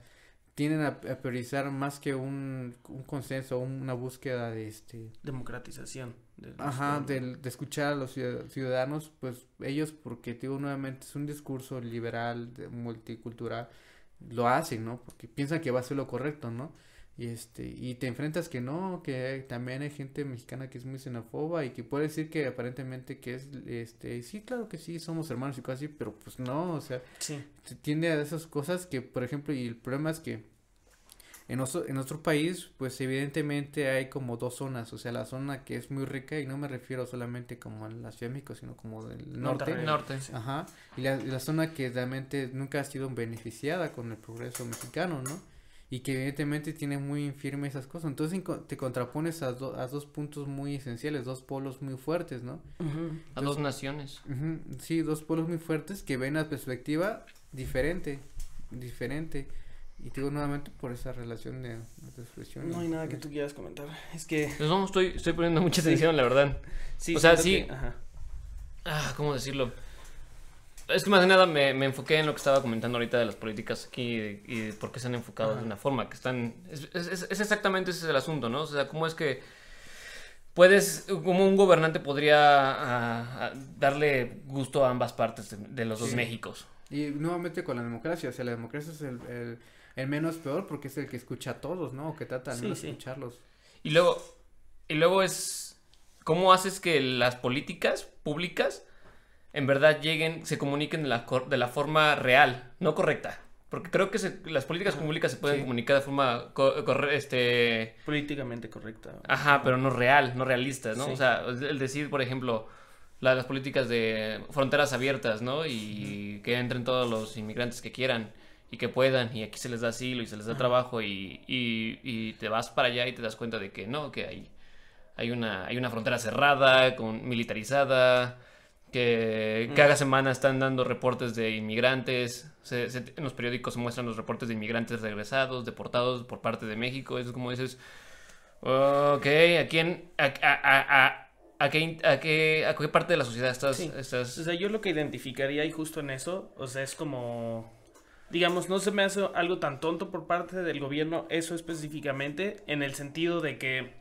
tienden a, a priorizar más que un, un consenso, una búsqueda de este Democratización. de Ajá, del- de, escuchar a los ciudad- ciudadanos, pues ellos, porque digo nuevamente, es un discurso liberal, de- multicultural, lo hacen, ¿no? Porque piensan que va a ser lo correcto, ¿no? Y este, y te enfrentas que no, que también hay gente mexicana que es muy xenofoba y que puede decir que aparentemente que es, este, sí, claro que sí, somos hermanos y cosas así, pero pues no, o sea, Sí. se tiende a esas cosas que, por ejemplo, y el problema es que en nuestro, en nuestro país, pues evidentemente hay como dos zonas, o sea, la zona que es muy rica, y no me refiero solamente como a la Ciudad de México, sino como del norte. Norte. Sí. ajá, y la, la zona que realmente nunca ha sido beneficiada con el progreso mexicano, ¿no? Y que evidentemente tiene muy firme esas cosas, entonces te contrapones a, do- a dos puntos muy esenciales, dos polos muy fuertes, ¿no? A dos naciones. Ujú, Sí, dos polos muy fuertes que ven la perspectiva diferente, diferente. Y te digo nuevamente por esa relación de, de expresión. No hay nada que tú quieras comentar. Es que. Pues no, estoy, estoy poniendo mucha atención, la verdad. Sí, O sea, sí. que- ajá. Ah, ¿cómo decirlo? Es que más que nada me, me enfoqué en lo que estaba comentando ahorita de las políticas aquí y, de- y de por qué se han enfocado Ajá. de una forma que están... Es, es- es- es exactamente ese es el asunto, ¿no? O sea, ¿cómo es que puedes, como un gobernante podría ah, ah, darle gusto a ambas partes de, de los dos. Méxicos? Y nuevamente con la democracia, o sea, la democracia es el, el, el menos peor porque es el que escucha a todos, ¿no? O que trata al Sí, menos sí. de escucharlos. Y luego, y luego es, ¿cómo haces que las políticas públicas en verdad lleguen, se comuniquen de la, cor- de la forma real, no correcta? Porque creo que se- las políticas públicas se pueden Sí. comunicar de forma, co- este, Políticamente correcta. ajá, pero no real, no realistas, ¿no? Sí. O sea, el decir, por ejemplo, la- las políticas de fronteras abiertas, ¿no? Y que entren todos los inmigrantes que quieran y que puedan, y aquí se les da asilo y se les da trabajo y, y, y te vas para allá y te das cuenta de que no, que hay, hay una, hay una frontera cerrada, con, militarizada, que cada semana están dando reportes de inmigrantes, se- se- en los periódicos se muestran los reportes de inmigrantes regresados, deportados por parte de México, es como dices, ok, ¿a quién, a, a- a- a- a qué, a qué, a qué parte de la sociedad estás, Sí. estás O sea, yo lo que identificaría y justo en eso, o sea, es como, digamos, no se me hace algo tan tonto por parte del gobierno eso específicamente, en el sentido de que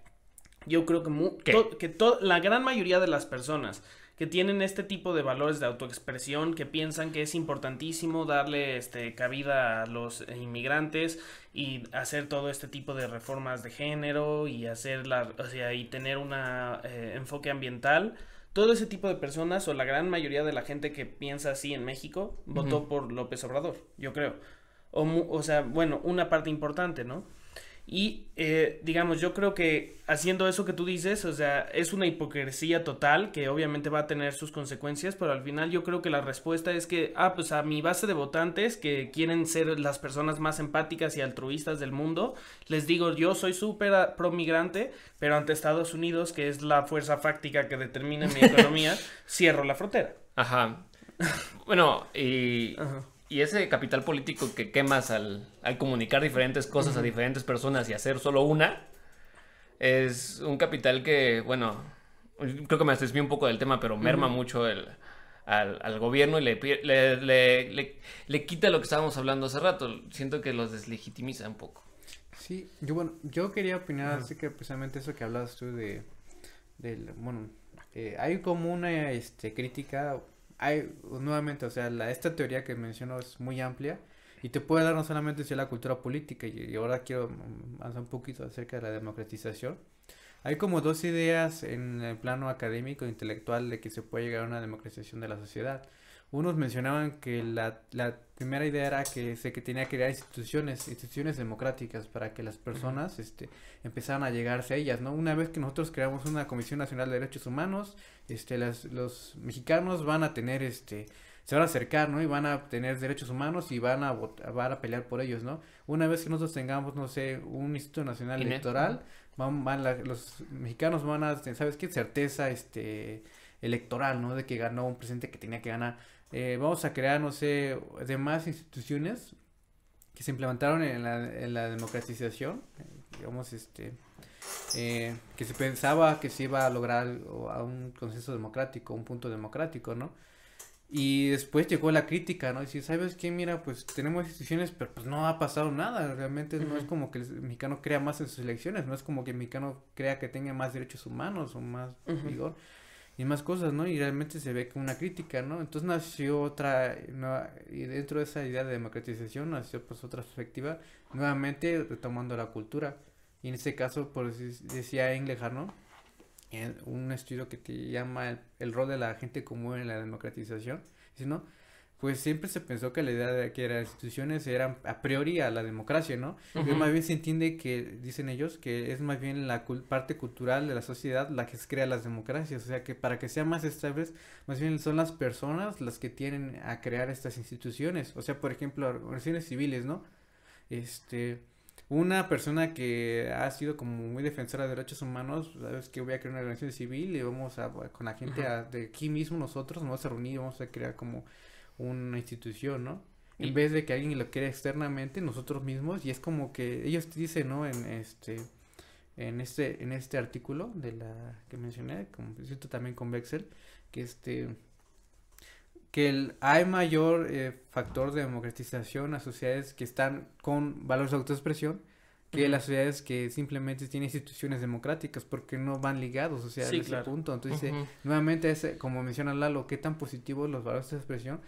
yo creo que, mu- ¿Qué? to- que to- la gran mayoría de las personas que tienen este tipo de valores de autoexpresión, que piensan que es importantísimo darle este, cabida a los eh, inmigrantes y hacer todo este tipo de reformas de género y hacer la, o sea, y tener un enfoque ambiental, todo ese tipo de personas o la gran mayoría de la gente que piensa así en México votó por López Obrador, yo creo. O, o sea, bueno, una parte importante, ¿no? Y, eh, digamos, yo creo que haciendo eso que tú dices, o sea, es una hipocresía total que obviamente va a tener sus consecuencias, pero al final yo creo que la respuesta es que, ah, pues a mi base de votantes que quieren ser las personas más empáticas y altruistas del mundo, les digo, yo soy súper ah, pro migrante, pero ante Estados Unidos, que es la fuerza fáctica que determina mi <laughs> economía, cierro la frontera. Ajá. Bueno, y, Ajá. Y ese capital político que quemas al, al comunicar diferentes cosas a diferentes personas y hacer solo una, es un capital que, bueno, creo que me desvié un poco del tema, pero merma mucho el, al, al gobierno y le, le, le, le- quita lo que estábamos hablando hace rato. Siento que los deslegitimiza un poco. Sí, yo bueno, yo quería opinar así que precisamente eso que hablabas tú de, del, bueno, eh, hay como una, este, crítica, hay, nuevamente, o sea, la, esta teoría que menciono es muy amplia y te puede dar no solamente hacia la cultura política y, y ahora quiero avanzar un poquito acerca de la democratización. Hay como dos ideas en el plano académico e intelectual de que se puede llegar a una democratización de la sociedad. Unos mencionaban que la, la primera idea era que se que tenía que crear instituciones, instituciones democráticas para que las personas este, empezaran a llegarse a ellas, ¿no? Una vez que nosotros creamos una Comisión Nacional de Derechos Humanos, este, las, los mexicanos van a tener, este, se van a acercar, ¿no? Y van a tener derechos humanos y van a, vot- van a pelear por ellos, ¿no? Una vez que nosotros tengamos, no sé, un Instituto Nacional. Electoral, van, van la- los mexicanos van a, tener, ¿sabes qué? Certeza, este, electoral, ¿no? De que ganó un presidente que tenía que ganar. Eh, vamos a crear, no sé, demás instituciones que se implementaron en la, en la democratización, eh, digamos, este, eh, que se pensaba que se iba a lograr a un consenso democrático, un punto democrático, ¿no? Y después llegó la crítica, ¿no? Y si sabes qué, mira, pues tenemos instituciones, pero pues no ha pasado nada. Realmente no es como que el mexicano crea más en sus elecciones, no es como que el mexicano crea que tenga más derechos humanos o más Ujú. vigor y más cosas, ¿no? Y realmente se ve como una crítica, ¿no? Entonces nació otra, y dentro de esa idea de democratización nació pues otra perspectiva, nuevamente retomando la cultura. Y en este caso, pues decía Engelhardt, ¿no? En un estudio que te llama el, el rol de la gente común en la democratización, dice, ¿no? Pues siempre se pensó que la idea de que las instituciones eran a priori a la democracia, ¿no? Pero Ujú. más bien se entiende que, dicen ellos, que es más bien la cul- parte cultural de la sociedad la que crea las democracias. O sea, que para que sean más estables, más bien son las personas las que tienen a crear estas instituciones. O sea, por ejemplo, organizaciones civiles, ¿no? Este, una persona que ha sido como muy defensora de derechos humanos, sabes que voy a crear una organización civil y vamos a, con la gente a- de aquí mismo nosotros, nos vamos a reunir y vamos a crear como una institución, ¿no? En vez de que alguien lo crea externamente, nosotros mismos, y es como que ellos dicen, ¿no? En este, en este, en este artículo de la que mencioné, como cierto también con Bexel, que este, que el, hay mayor eh, factor de democratización a sociedades que están con valores de autoexpresión que las sociedades que simplemente tienen instituciones democráticas porque no van ligados, o sea, Sí, en ese punto. Entonces. Nuevamente, es, como menciona Lalo, qué tan positivos los valores de expresión.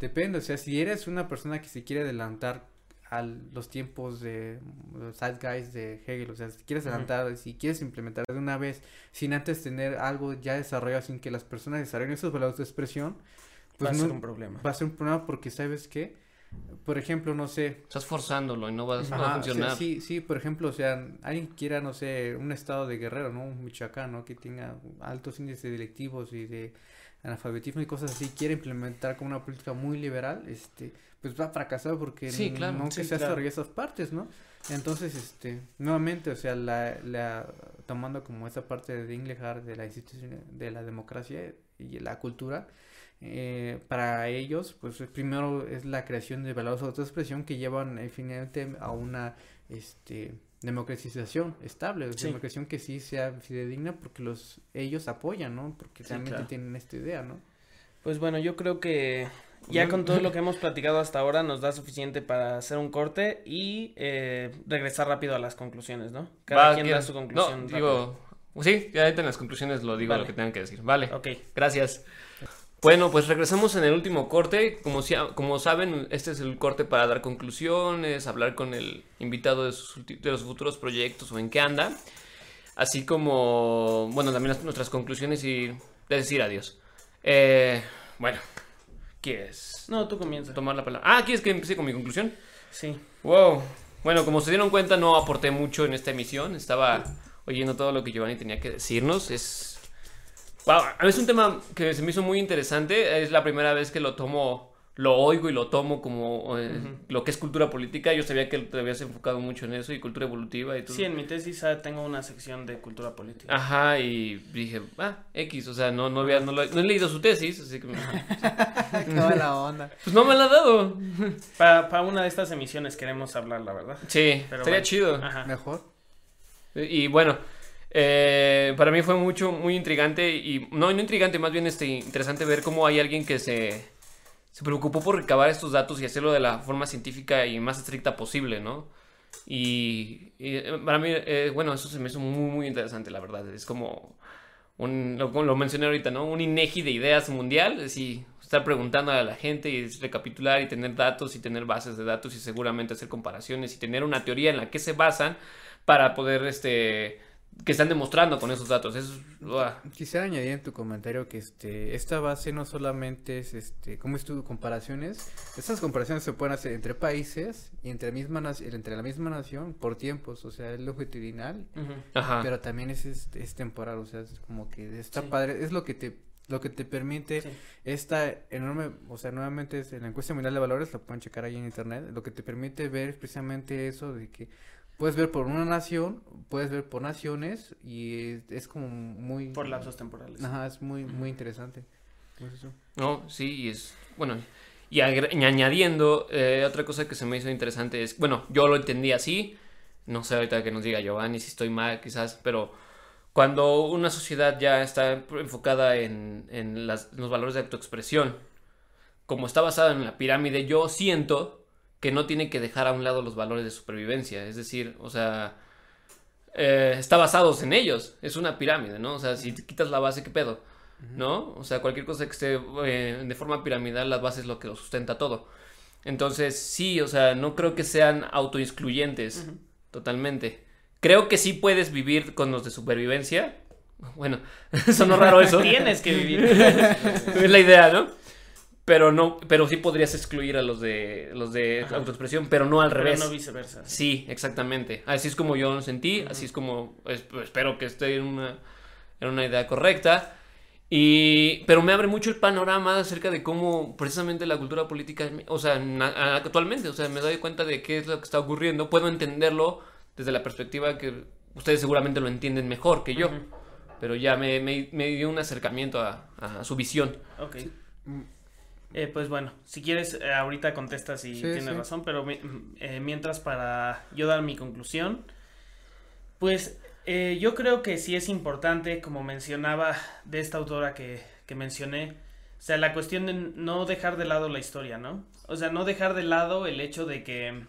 Depende, o sea, si eres una persona que se quiere adelantar a los tiempos de los zeitgeist de Hegel, o sea, si quieres adelantar, si quieres implementar de una vez, sin antes tener algo ya desarrollado, sin que las personas desarrollen esos valores de expresión, pues va a no, ser un problema. va a ser un problema porque, ¿sabes qué? Por ejemplo, no sé, Estás forzándolo y no va, no va a Ajá, o sea, funcionar. sí, sí, por ejemplo, o sea, alguien quiera, no sé, un estado de Guerrero, ¿no? Un Michoacán, ¿no? Que tenga altos índices delictivos y de analfabetismo y cosas así, quiere implementar como una política muy liberal, este, pues va a fracasar porque Sí, claro, nunca sí, se claro. hace esas partes, ¿no? Entonces, este, nuevamente, o sea, la, la, tomando como esa parte de Inglehart de la institución de la democracia y la cultura, eh, para ellos, pues primero es la creación de valores de autoexpresión que llevan eh, finalmente a una, este, democratización estable, Sí. democracia que sí sea fidedigna porque los ellos apoyan, ¿no? Porque Sí, realmente claro. tienen esta idea, ¿no? Pues bueno, yo creo que ya con todo lo <laughs> que hemos platicado hasta ahora nos da suficiente para hacer un corte y eh, regresar rápido a las conclusiones, ¿no? Cada Va, quien ¿quién? da su conclusión. No, rápido. digo, sí, ya ahorita en las conclusiones lo digo Vale. lo que tengan que decir. Vale. Ok. Gracias. Bueno, pues regresamos en el último corte. Como, si- como saben, este es el corte para dar conclusiones, hablar con el invitado de, sus de los futuros proyectos o en qué anda. Así como, bueno, también las- nuestras conclusiones y decir adiós. Eh, bueno, ¿quieres No, tú comienza. tomar la palabra? Ah, ¿quieres que empiece con mi conclusión? Sí. Wow. Bueno, como se dieron cuenta, no aporté mucho en esta emisión. Estaba oyendo todo lo que Giovanni tenía que decirnos. Es. Wow, es un tema que se me hizo muy interesante. Es la primera vez que lo tomo, lo oigo y lo tomo como eh, lo que es cultura política. Yo sabía que te habías enfocado mucho en eso y cultura evolutiva y todo. Sí, en mi tesis tengo una sección de cultura política. Ajá, y dije, ah, X, o sea, no, no, había, no, lo- no he leído su tesis, así que. <laughs> Qué mala onda. Pues no me la ha dado. Para una de estas emisiones queremos hablar, la verdad. Sí, Pero estaría bueno. chido. Ajá. Mejor. Y bueno, eh, para mí fue mucho, muy intrigante y no, no intrigante, más bien este, interesante ver cómo hay alguien que se, se preocupó por recabar estos datos y hacerlo de la forma científica y más estricta posible, ¿no? Y, eh, para mí, eh, bueno, eso se me hizo muy, muy interesante, la verdad. Es como un, lo, mencioné ahorita, ¿no? Un INEGI de ideas mundial, así, estar preguntando a la gente y recapitular y tener datos y tener bases de datos y seguramente hacer comparaciones y tener una teoría en la que se basan para poder, este, que están demostrando con esos datos. Es-. Quisiera añadir en tu comentario que este esta base no solamente es este cómo es tu comparaciones, estas comparaciones se pueden hacer entre países y entre misma entre la misma nación por tiempos, o sea, es longitudinal. Ajá. pero también es, este, es temporal, o sea, es como que está Sí. padre, es lo que te lo que te permite Sí. esta enorme, o sea, nuevamente es en la encuesta mundial de valores, lo pueden checar ahí en internet, lo que te permite ver es precisamente eso de que puedes ver por una nación, puedes ver por naciones y es, es como muy Por lapsos temporales. Ajá, es muy, muy interesante. Pues eso. No, sí, y es, bueno, y, añadiendo, eh, otra cosa que se me hizo interesante es, bueno, yo lo entendí así, no sé ahorita que nos diga Giovanni si estoy mal quizás, pero cuando una sociedad ya está enfocada en, en las- en los valores de autoexpresión, como está basada en la pirámide, yo siento que no tiene que dejar a un lado los valores de supervivencia, es decir, o sea, eh, está basados en ellos, es una pirámide, ¿no? O sea, si te quitas la base, ¿qué pedo? ¿no? O sea, cualquier cosa que esté eh, de forma piramidal, las bases es lo que lo sustenta todo. Entonces, sí, o sea, no creo que sean autoexcluyentes totalmente. Creo que sí puedes vivir con los de supervivencia. <laughs> Bueno, <laughs> sonó raro eso. Tienes que vivir. <laughs> es la idea, ¿no? Pero no, pero sí podrías excluir a los de los de Ajá. autoexpresión, pero no al Pero revés. no viceversa. Sí, exactamente. Así es como yo lo sentí, así es como es- espero que esté en una, en una idea correcta. Y, pero me abre mucho el panorama acerca de cómo precisamente la cultura política, o sea, actualmente, o sea, me doy cuenta de qué es lo que está ocurriendo, puedo entenderlo desde la perspectiva que ustedes seguramente lo entienden mejor que yo, Ujú. pero ya me, me- me dio un acercamiento a, a su visión. Ok. Mm, Eh, pues bueno, si quieres, eh, ahorita contestas si Sí, tienes sí. razón, pero mi- eh, mientras para yo dar mi conclusión, pues eh, yo creo que sí es importante, como mencionaba de esta autora que, que mencioné, o sea, la cuestión de no dejar de lado la historia, ¿no? O sea, no dejar de lado el hecho de que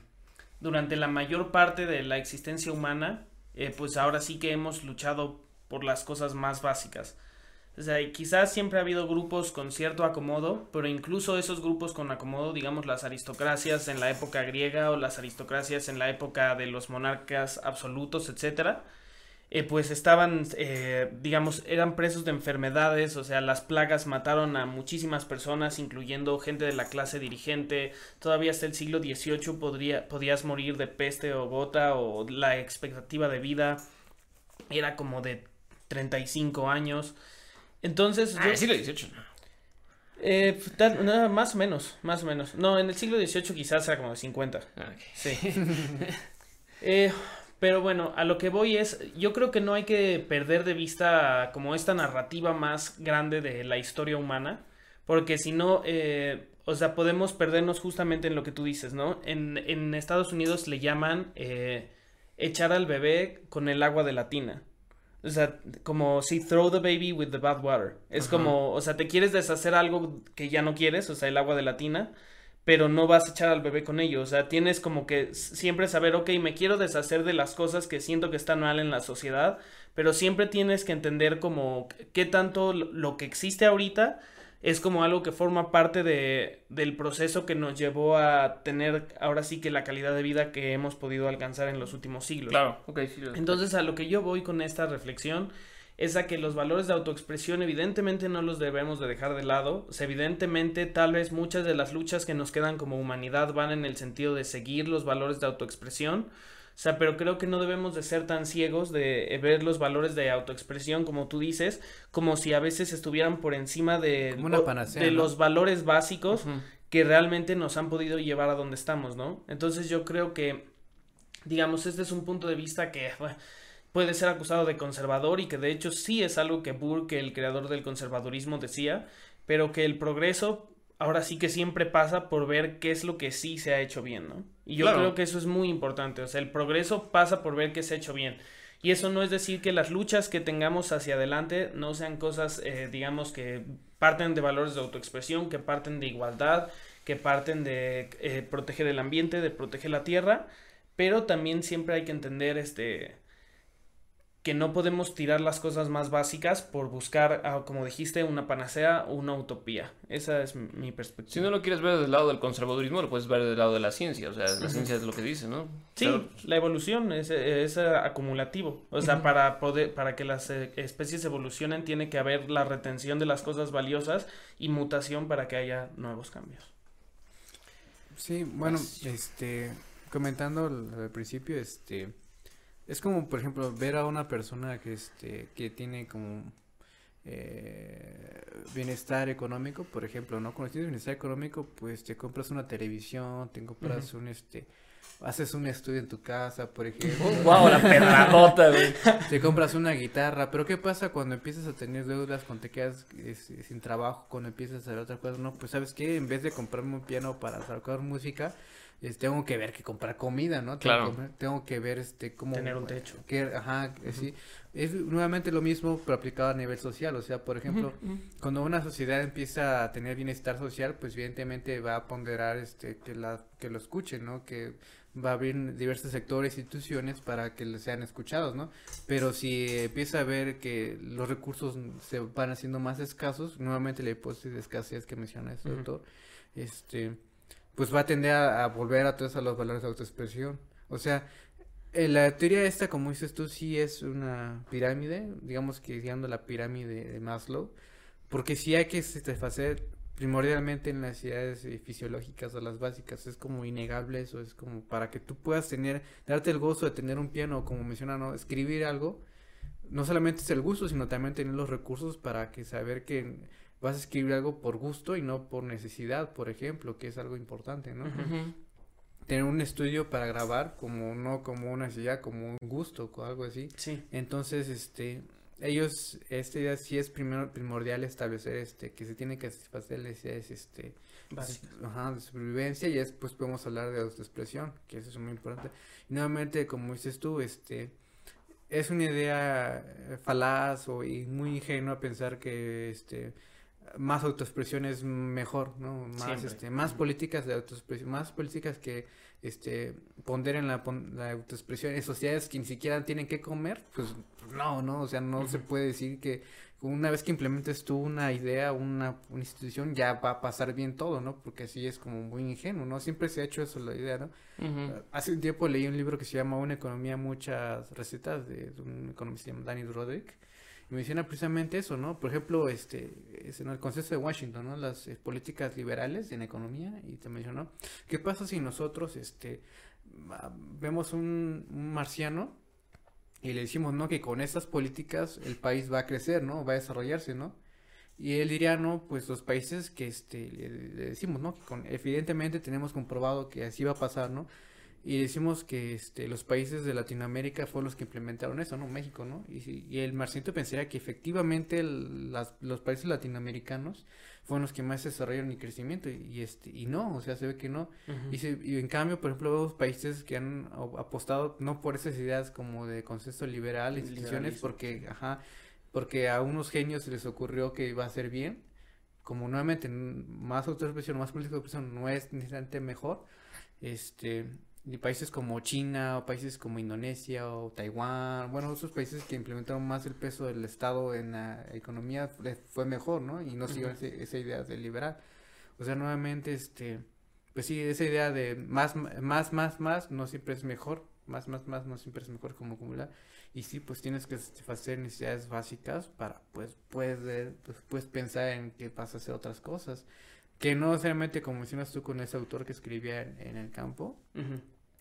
durante la mayor parte de la existencia humana, eh, pues ahora sí que hemos luchado por las cosas más básicas. O sea, quizás siempre ha habido grupos con cierto acomodo, pero incluso esos grupos con acomodo, digamos las aristocracias en la época griega o las aristocracias en la época de los monarcas absolutos, etcétera, eh, pues estaban, eh, digamos, eran presos de enfermedades, o sea, las plagas mataron a muchísimas personas, incluyendo gente de la clase dirigente. Todavía hasta el siglo XVIII podría, podías morir de peste o gota, o la expectativa de vida era como de 35 años. Entonces, Ah, yo- el siglo XVIII, no. Eh, no, más o menos, más o menos. No, en el siglo XVIII quizás era como de 50. Ah, ok. Sí. <laughs> Eh, pero bueno, a lo que voy es, yo creo que no hay que perder de vista como esta narrativa más grande de la historia humana, porque si no, eh, o sea, podemos perdernos justamente en lo que tú dices, ¿no? En, en Estados Unidos le llaman eh, echar al bebé con el agua de la tina. O sea, como si throw the baby with the bad water. Es Ajá. como, o sea, te quieres deshacer algo que ya no quieres, o sea, el agua de la tina, pero no vas a echar al bebé con ello. O sea, tienes como que siempre saber, ok, me quiero deshacer de las cosas que siento que están mal en la sociedad, pero siempre tienes que entender como qué tanto lo- lo que existe ahorita es como algo que forma parte de, del proceso que nos llevó a tener ahora sí que la calidad de vida que hemos podido alcanzar en los últimos siglos. Claro, ok, sí. Entonces a lo que yo voy con esta reflexión es a que los valores de autoexpresión evidentemente no los debemos de dejar de lado. O sea, evidentemente tal vez muchas de las luchas que nos quedan como humanidad van en el sentido de seguir los valores de autoexpresión. O sea, pero creo que no debemos de ser tan ciegos de eh, ver los valores de autoexpresión, como tú dices, como si a veces estuvieran por encima de, una panacea, de ¿no? los valores básicos que realmente nos han podido llevar a donde estamos, ¿no? Entonces yo creo que, digamos, este es un punto de vista que bueno, puede ser acusado de conservador y que de hecho sí es algo que Burke, el creador del conservadurismo, decía, pero que el progreso ahora sí que siempre pasa por ver qué es lo que sí se ha hecho bien, ¿no? Y yo Claro. creo que eso es muy importante, o sea, el progreso pasa por ver qué se ha hecho bien. Y eso no es decir que las luchas que tengamos hacia adelante no sean cosas, eh, digamos, que parten de valores de autoexpresión, que parten de igualdad, que parten de eh, proteger el ambiente, de proteger la tierra, pero también siempre hay que entender este que no podemos tirar las cosas más básicas por buscar, ah, como dijiste, una panacea o una utopía. Esa es mi Si perspectiva. no lo quieres ver del lado del conservadurismo, lo puedes ver del lado de la ciencia. O sea, la ciencia es lo que dice, ¿no? Sí, Claro. la evolución es, es, eh, acumulativo. O sea, para poder, para que las eh, especies evolucionen tiene que haber la retención de las cosas valiosas y mutación para que haya nuevos cambios. Sí, bueno, este, comentando al, al principio, este, es como, por ejemplo, ver a una persona que, este, que tiene como eh, bienestar económico, por ejemplo, ¿no? Cuando tienes bienestar económico, pues te compras una televisión, te compras un, este, haces un estudio en tu casa, por ejemplo. <laughs> ¡Wow! La pedradota, güey. Te compras una guitarra, pero ¿qué pasa cuando empiezas a tener deudas, cuando te quedas es- sin trabajo, cuando empiezas a hacer otra cosa? No, pues sabes qué, en vez de comprarme un piano para tocar música, es- tengo que ver que comprar comida, ¿no? Tengo Claro. que comer- tengo que ver este cómo Tener un techo. que, ajá, sí. Es nuevamente lo mismo, pero aplicado a nivel social. O sea, por ejemplo, cuando una sociedad empieza a tener bienestar social, pues evidentemente va a ponderar este que la que lo escuchen, ¿no? Que va a abrir diversos sectores, instituciones para que le sean escuchados, ¿no? Pero si empieza a ver que los recursos se van haciendo más escasos, nuevamente la hipótesis de escasez que menciona este Ujú. autor, este, pues va a tender a, a volver a todos a los valores de autoexpresión. O sea, eh, la teoría esta, como dices tú, sí es una pirámide, digamos que guiando la pirámide de Maslow, porque sí hay que satisfacer primordialmente en las necesidades eh, fisiológicas o las básicas, es como innegable eso, es como para que tú puedas tener, darte el gozo de tener un piano, como menciona, escribir algo, no solamente es el gusto, sino también tener los recursos para que saber que vas a escribir algo por gusto y no por necesidad, por ejemplo, que es algo importante, ¿no? Ujú. Tener un estudio para grabar como no como una necesidad, como un gusto o algo así. Sí. Entonces, este, ellos, esta idea sí es primero primordial establecer, este, que se tiene que satisfacer necesidades, este, Básicas. ajá, de supervivencia y después podemos hablar de autoexpresión, que eso es muy importante. Y nuevamente, como dices tú, este, es una idea eh, falaz o y muy ingenua pensar que, este, más autoexpresión es mejor, ¿no? Más, Siempre. este, más políticas de autoexpresión, más políticas que, este, ponderen la, la autoexpresión en sociedades que ni siquiera tienen que comer, pues no, no, o sea, no se puede decir que una vez que implementes tú una idea, una, una institución, ya va a pasar bien todo, ¿no? Porque así es como muy ingenuo, ¿no? Siempre se ha hecho eso la idea, ¿no? Ujú. Hace un tiempo leí un libro que se llama Una economía, muchas recetas, de un economista llamado Danny Roderick, menciona precisamente eso, ¿no? Por ejemplo, este, es en el consenso de Washington, ¿no? Las eh, políticas liberales en economía, y te mencionó, ¿qué pasa si nosotros, este, vemos un, un marciano y le decimos, ¿no? Que con estas políticas el país va a crecer, ¿no? Va a desarrollarse, ¿no? Y él diría, no, pues los países que este, le decimos, ¿no? Que con, evidentemente tenemos comprobado que así va a pasar, ¿no? Y decimos que este, los países de Latinoamérica fueron los que implementaron eso, ¿no? México, ¿no? Y, y el Marcinto pensaría que efectivamente el- las- los países latinoamericanos fueron los que más desarrollaron y crecimiento y, y este y no, o sea, se ve que no. Y, se- y en cambio, por ejemplo, vemos países que han apostado no por esas ideas como de consenso liberal, instituciones, Liberalismo. porque, ajá, porque a unos genios se les ocurrió que iba a ser bien, como nuevamente más autoexpresión, más política de expresión no es necesariamente mejor, este, y países como China o países como Indonesia o Taiwán, bueno, esos países que implementaron más el peso del Estado en la economía les fue mejor, ¿no? Y no Ujú. ese- esa idea de liberal. O sea, nuevamente, este, pues sí, esa idea de más, más, más, más, no siempre es mejor, más, más, más, no siempre es mejor como acumular. Y sí, pues tienes que satisfacer necesidades básicas para, pues, poder, pues, pensar en que vas a hacer otras cosas. Que no necesariamente, como mencionas tú con ese autor que escribía en, en el campo, Ujú.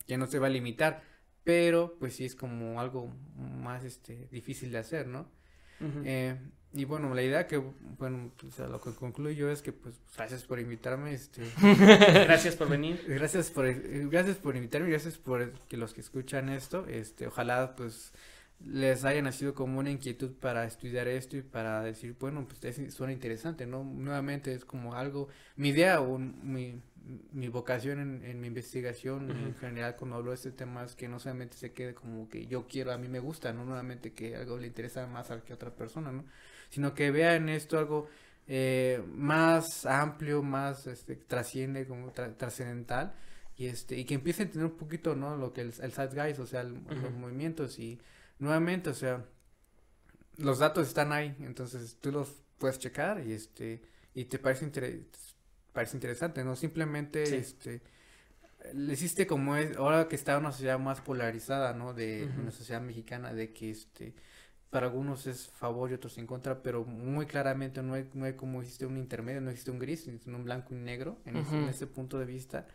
Que no se va a limitar, pero pues sí es como algo más, este, difícil de hacer, ¿no? Eh, y bueno, la idea que, bueno, pues a lo que concluyo es que, pues, gracias por invitarme, este, <laughs> Gracias por venir. gracias por, eh, gracias por invitarme, gracias por que los que escuchan esto, este, ojalá, pues, les haya nacido como una inquietud para estudiar esto y para decir, bueno, pues, es- suena interesante, ¿no? Nuevamente es como algo, mi idea o mi, mi vocación en, en mi investigación en general cuando hablo de este tema es que no solamente se quede como que yo quiero, a mí me gusta, no nuevamente que algo le interesa más a que a otra persona, ¿no? Sino que vea en esto algo eh, más amplio, más este, trasciende, como tra- trascendental y este y que empiece a entender un poquito, ¿no? Lo que el, el zeitgeist, o sea, el- los movimientos y nuevamente, o sea, los datos están ahí, entonces tú los puedes checar y este y te parece intere- parece interesante, no simplemente Sí. este le hiciste como es ahora que está una sociedad más polarizada, ¿no? De Ujú. una sociedad mexicana de que este para algunos es favor y otros en contra, pero muy claramente no hay, no hay como existe un intermedio, no existe un gris, sino un blanco y negro en, ese, en ese punto de vista.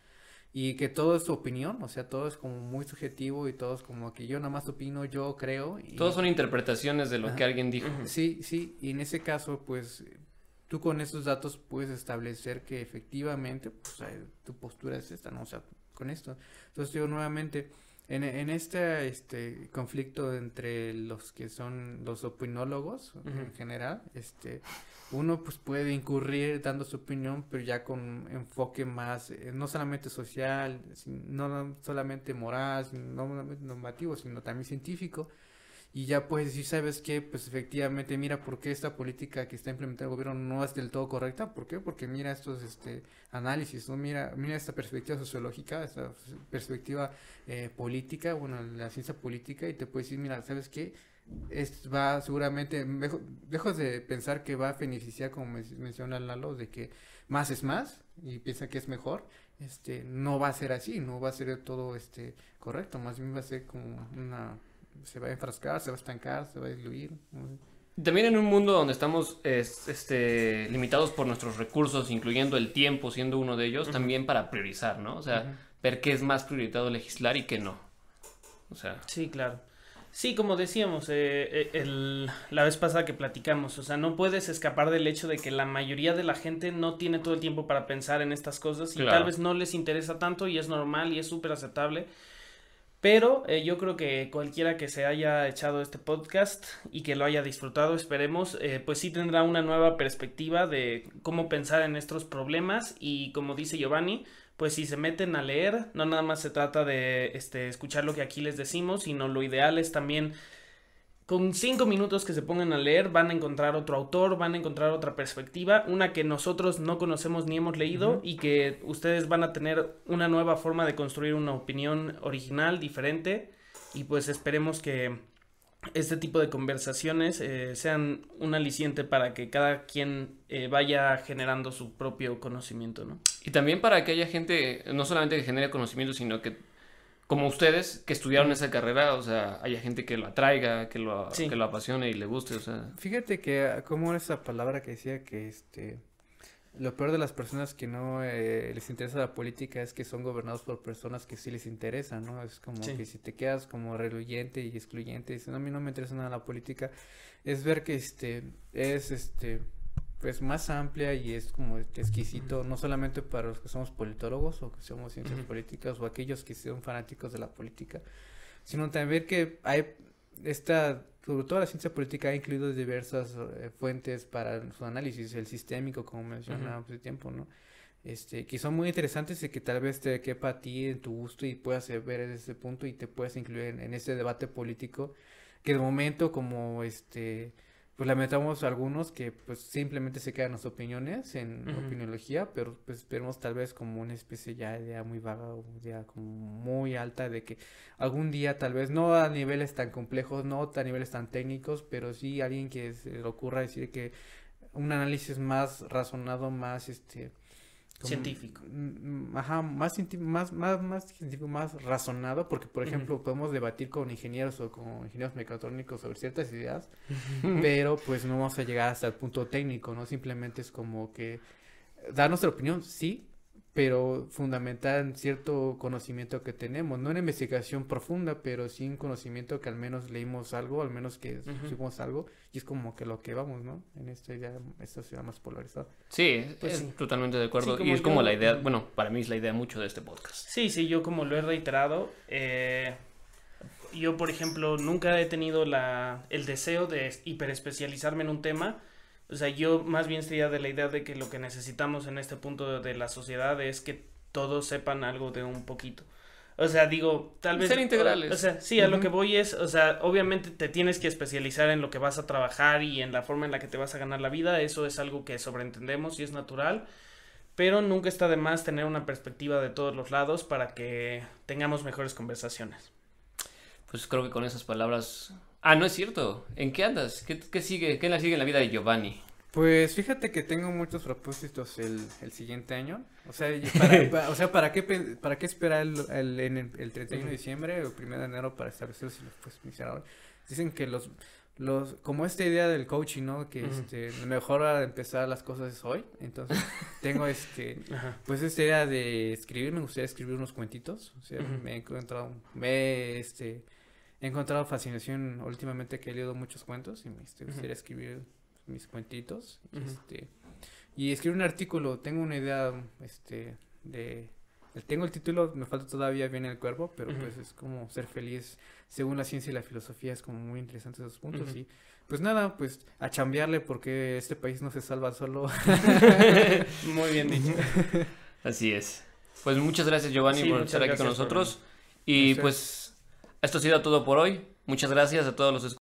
Y que todo es su opinión, o sea, todo es como muy subjetivo y todo es como que yo nada más opino, yo creo. Y... Todos son interpretaciones de lo Ajá. que alguien dijo. Sí, sí, y en ese caso, pues, tú con esos datos puedes establecer que efectivamente, pues, eh, tu postura es esta, ¿no? O sea, con esto. Entonces, yo nuevamente, en, en este, este conflicto entre los que son los opinólogos en general, este, uno pues puede incurrir dando su opinión, pero ya con enfoque más, eh, no solamente social, no solamente moral, no solamente normativo, sino también científico. Y ya puedes decir, ¿sabes qué? Pues efectivamente, mira por qué esta política que está implementando el gobierno no es del todo correcta. ¿Por qué? Porque mira estos este, análisis, ¿no? Mira, mira esta perspectiva sociológica, esta perspectiva eh, política, bueno, la ciencia política, y te puedes decir, mira, ¿sabes qué? Es, va seguramente, dejo, de pensar que va a beneficiar, como men- menciona Lalo, de que más es más, y piensa que es mejor. Este, no va a ser así, no va a ser todo este correcto, más bien va a ser como una se va a enfrascar, se va a estancar, se va a diluir. También en un mundo donde estamos es- este, limitados por nuestros recursos, incluyendo el tiempo siendo uno de ellos, también para priorizar, ¿no? O sea, ver qué es más prioritado legislar y qué no. O sea, Sí, claro. Sí, como decíamos eh, eh, el- la vez pasada que platicamos, o sea, no puedes escapar del hecho de que la mayoría de la gente no tiene todo el tiempo para pensar en estas cosas y Claro. tal vez no les interesa tanto y es normal y es súper aceptable. Pero eh, yo creo que cualquiera que se haya echado este podcast y que lo haya disfrutado, esperemos, eh, pues sí tendrá una nueva perspectiva de cómo pensar en estos problemas. Y como dice Giovanni, pues si se meten a leer, no nada más se trata de este, escuchar lo que aquí les decimos, sino lo ideal es también con cinco minutos que se pongan a leer van a encontrar otro autor, van a encontrar otra perspectiva, una que nosotros no conocemos ni hemos leído y que ustedes van a tener una nueva forma de construir una opinión original, diferente y pues esperemos que este tipo de conversaciones eh, sean un aliciente para que cada quien eh, vaya generando su propio conocimiento, ¿no? y también para que haya gente, no solamente que genere conocimiento, sino que, como ustedes, que estudiaron esa carrera, o sea, haya gente que lo atraiga, que lo, Sí. que lo apasione y le guste, o sea. Fíjate que ah, como era esa palabra que decía que este lo peor de las personas que no eh, les interesa la política es que son gobernados por personas que sí les interesa, ¿no? Es como Sí. que si te quedas como reluyente y excluyente, y dices, no, a mí no me interesa nada la política, es ver que este es este pues más amplia y es como exquisito, no solamente para los que somos politólogos o que somos ciencias políticas o aquellos que son fanáticos de la política, sino también que hay esta, sobre todo la ciencia política ha incluido diversas eh, fuentes para su análisis, el sistémico, como mencionábamos hace tiempo, ¿no? Este, que son muy interesantes y que tal vez te quepa a ti en tu gusto y puedas ver desde ese punto y te puedas incluir en, en ese debate político que de momento como este pues lamentamos algunos que pues simplemente se quedan las opiniones en opiniología, pero pues esperemos tal vez como una especie ya de idea muy vaga o idea como muy alta de que algún día tal vez no a niveles tan complejos, no a niveles tan técnicos, pero sí alguien que se le ocurra decir que un análisis más razonado, más este científico. Ajá, más, más, más, más científico, más razonado, porque por ejemplo podemos debatir con ingenieros o con ingenieros mecatrónicos sobre ciertas ideas, <laughs> pero pues no vamos a llegar hasta el punto técnico, ¿no? Simplemente es como que dar nuestra opinión, sí, pero fundamental en cierto conocimiento que tenemos, no en investigación profunda, pero sí un conocimiento que al menos leímos algo, al menos que uh algo, y es como que lo que vamos, ¿no? En esta idea, esta ciudad más polarizada. Sí, pues totalmente de acuerdo, y es como la idea, bueno, para mí es la idea mucho de este podcast. Sí, sí, yo como lo he reiterado, eh, yo por ejemplo nunca he tenido la, el deseo de hiperespecializarme en un tema, o sea, yo más bien sería de la idea de que lo que necesitamos en este punto de la sociedad es que todos sepan algo de un poquito. O sea, digo, tal vez... Ser integrales. O, sea, sí, a lo que voy es, o sea, obviamente te tienes que especializar en lo que vas a trabajar y en la forma en la que te vas a ganar la vida. Eso es algo que sobreentendemos y es natural. Pero nunca está de más tener una perspectiva de todos los lados para que tengamos mejores conversaciones. Pues creo que con esas palabras Ah, no es cierto. ¿En qué andas? ¿Qué, qué sigue? ¿Qué la sigue en la vida de Giovanni? Pues fíjate que tengo muchos propósitos el, el siguiente año. O sea, para, <laughs> o sea, ¿para qué, para qué esperar el, el, el 31 de diciembre o 1 de enero para establecerlo si los ahora? Dicen que los, los, como esta idea del coaching, ¿no? Que este, mejor hora de empezar las cosas es hoy. Entonces, <laughs> tengo este, pues esta idea de escribir, me gustaría escribir unos cuentitos. O sea, me he encontrado, me, este, he encontrado fascinación últimamente que he leído muchos cuentos y me este, gustaría escribir mis cuentitos. este, y escribir un artículo. Tengo una idea este, de... Tengo el título, me falta todavía bien el cuerpo, pero pues es como ser feliz según la ciencia y la filosofía, es como muy interesante esos puntos. Y pues nada, pues a chambearle porque este país no se salva solo. <laughs> muy bien dicho. <laughs> Así es. Pues muchas gracias Giovanni por estar aquí con nosotros. Y pues esto ha sido todo por hoy. Muchas gracias a todos los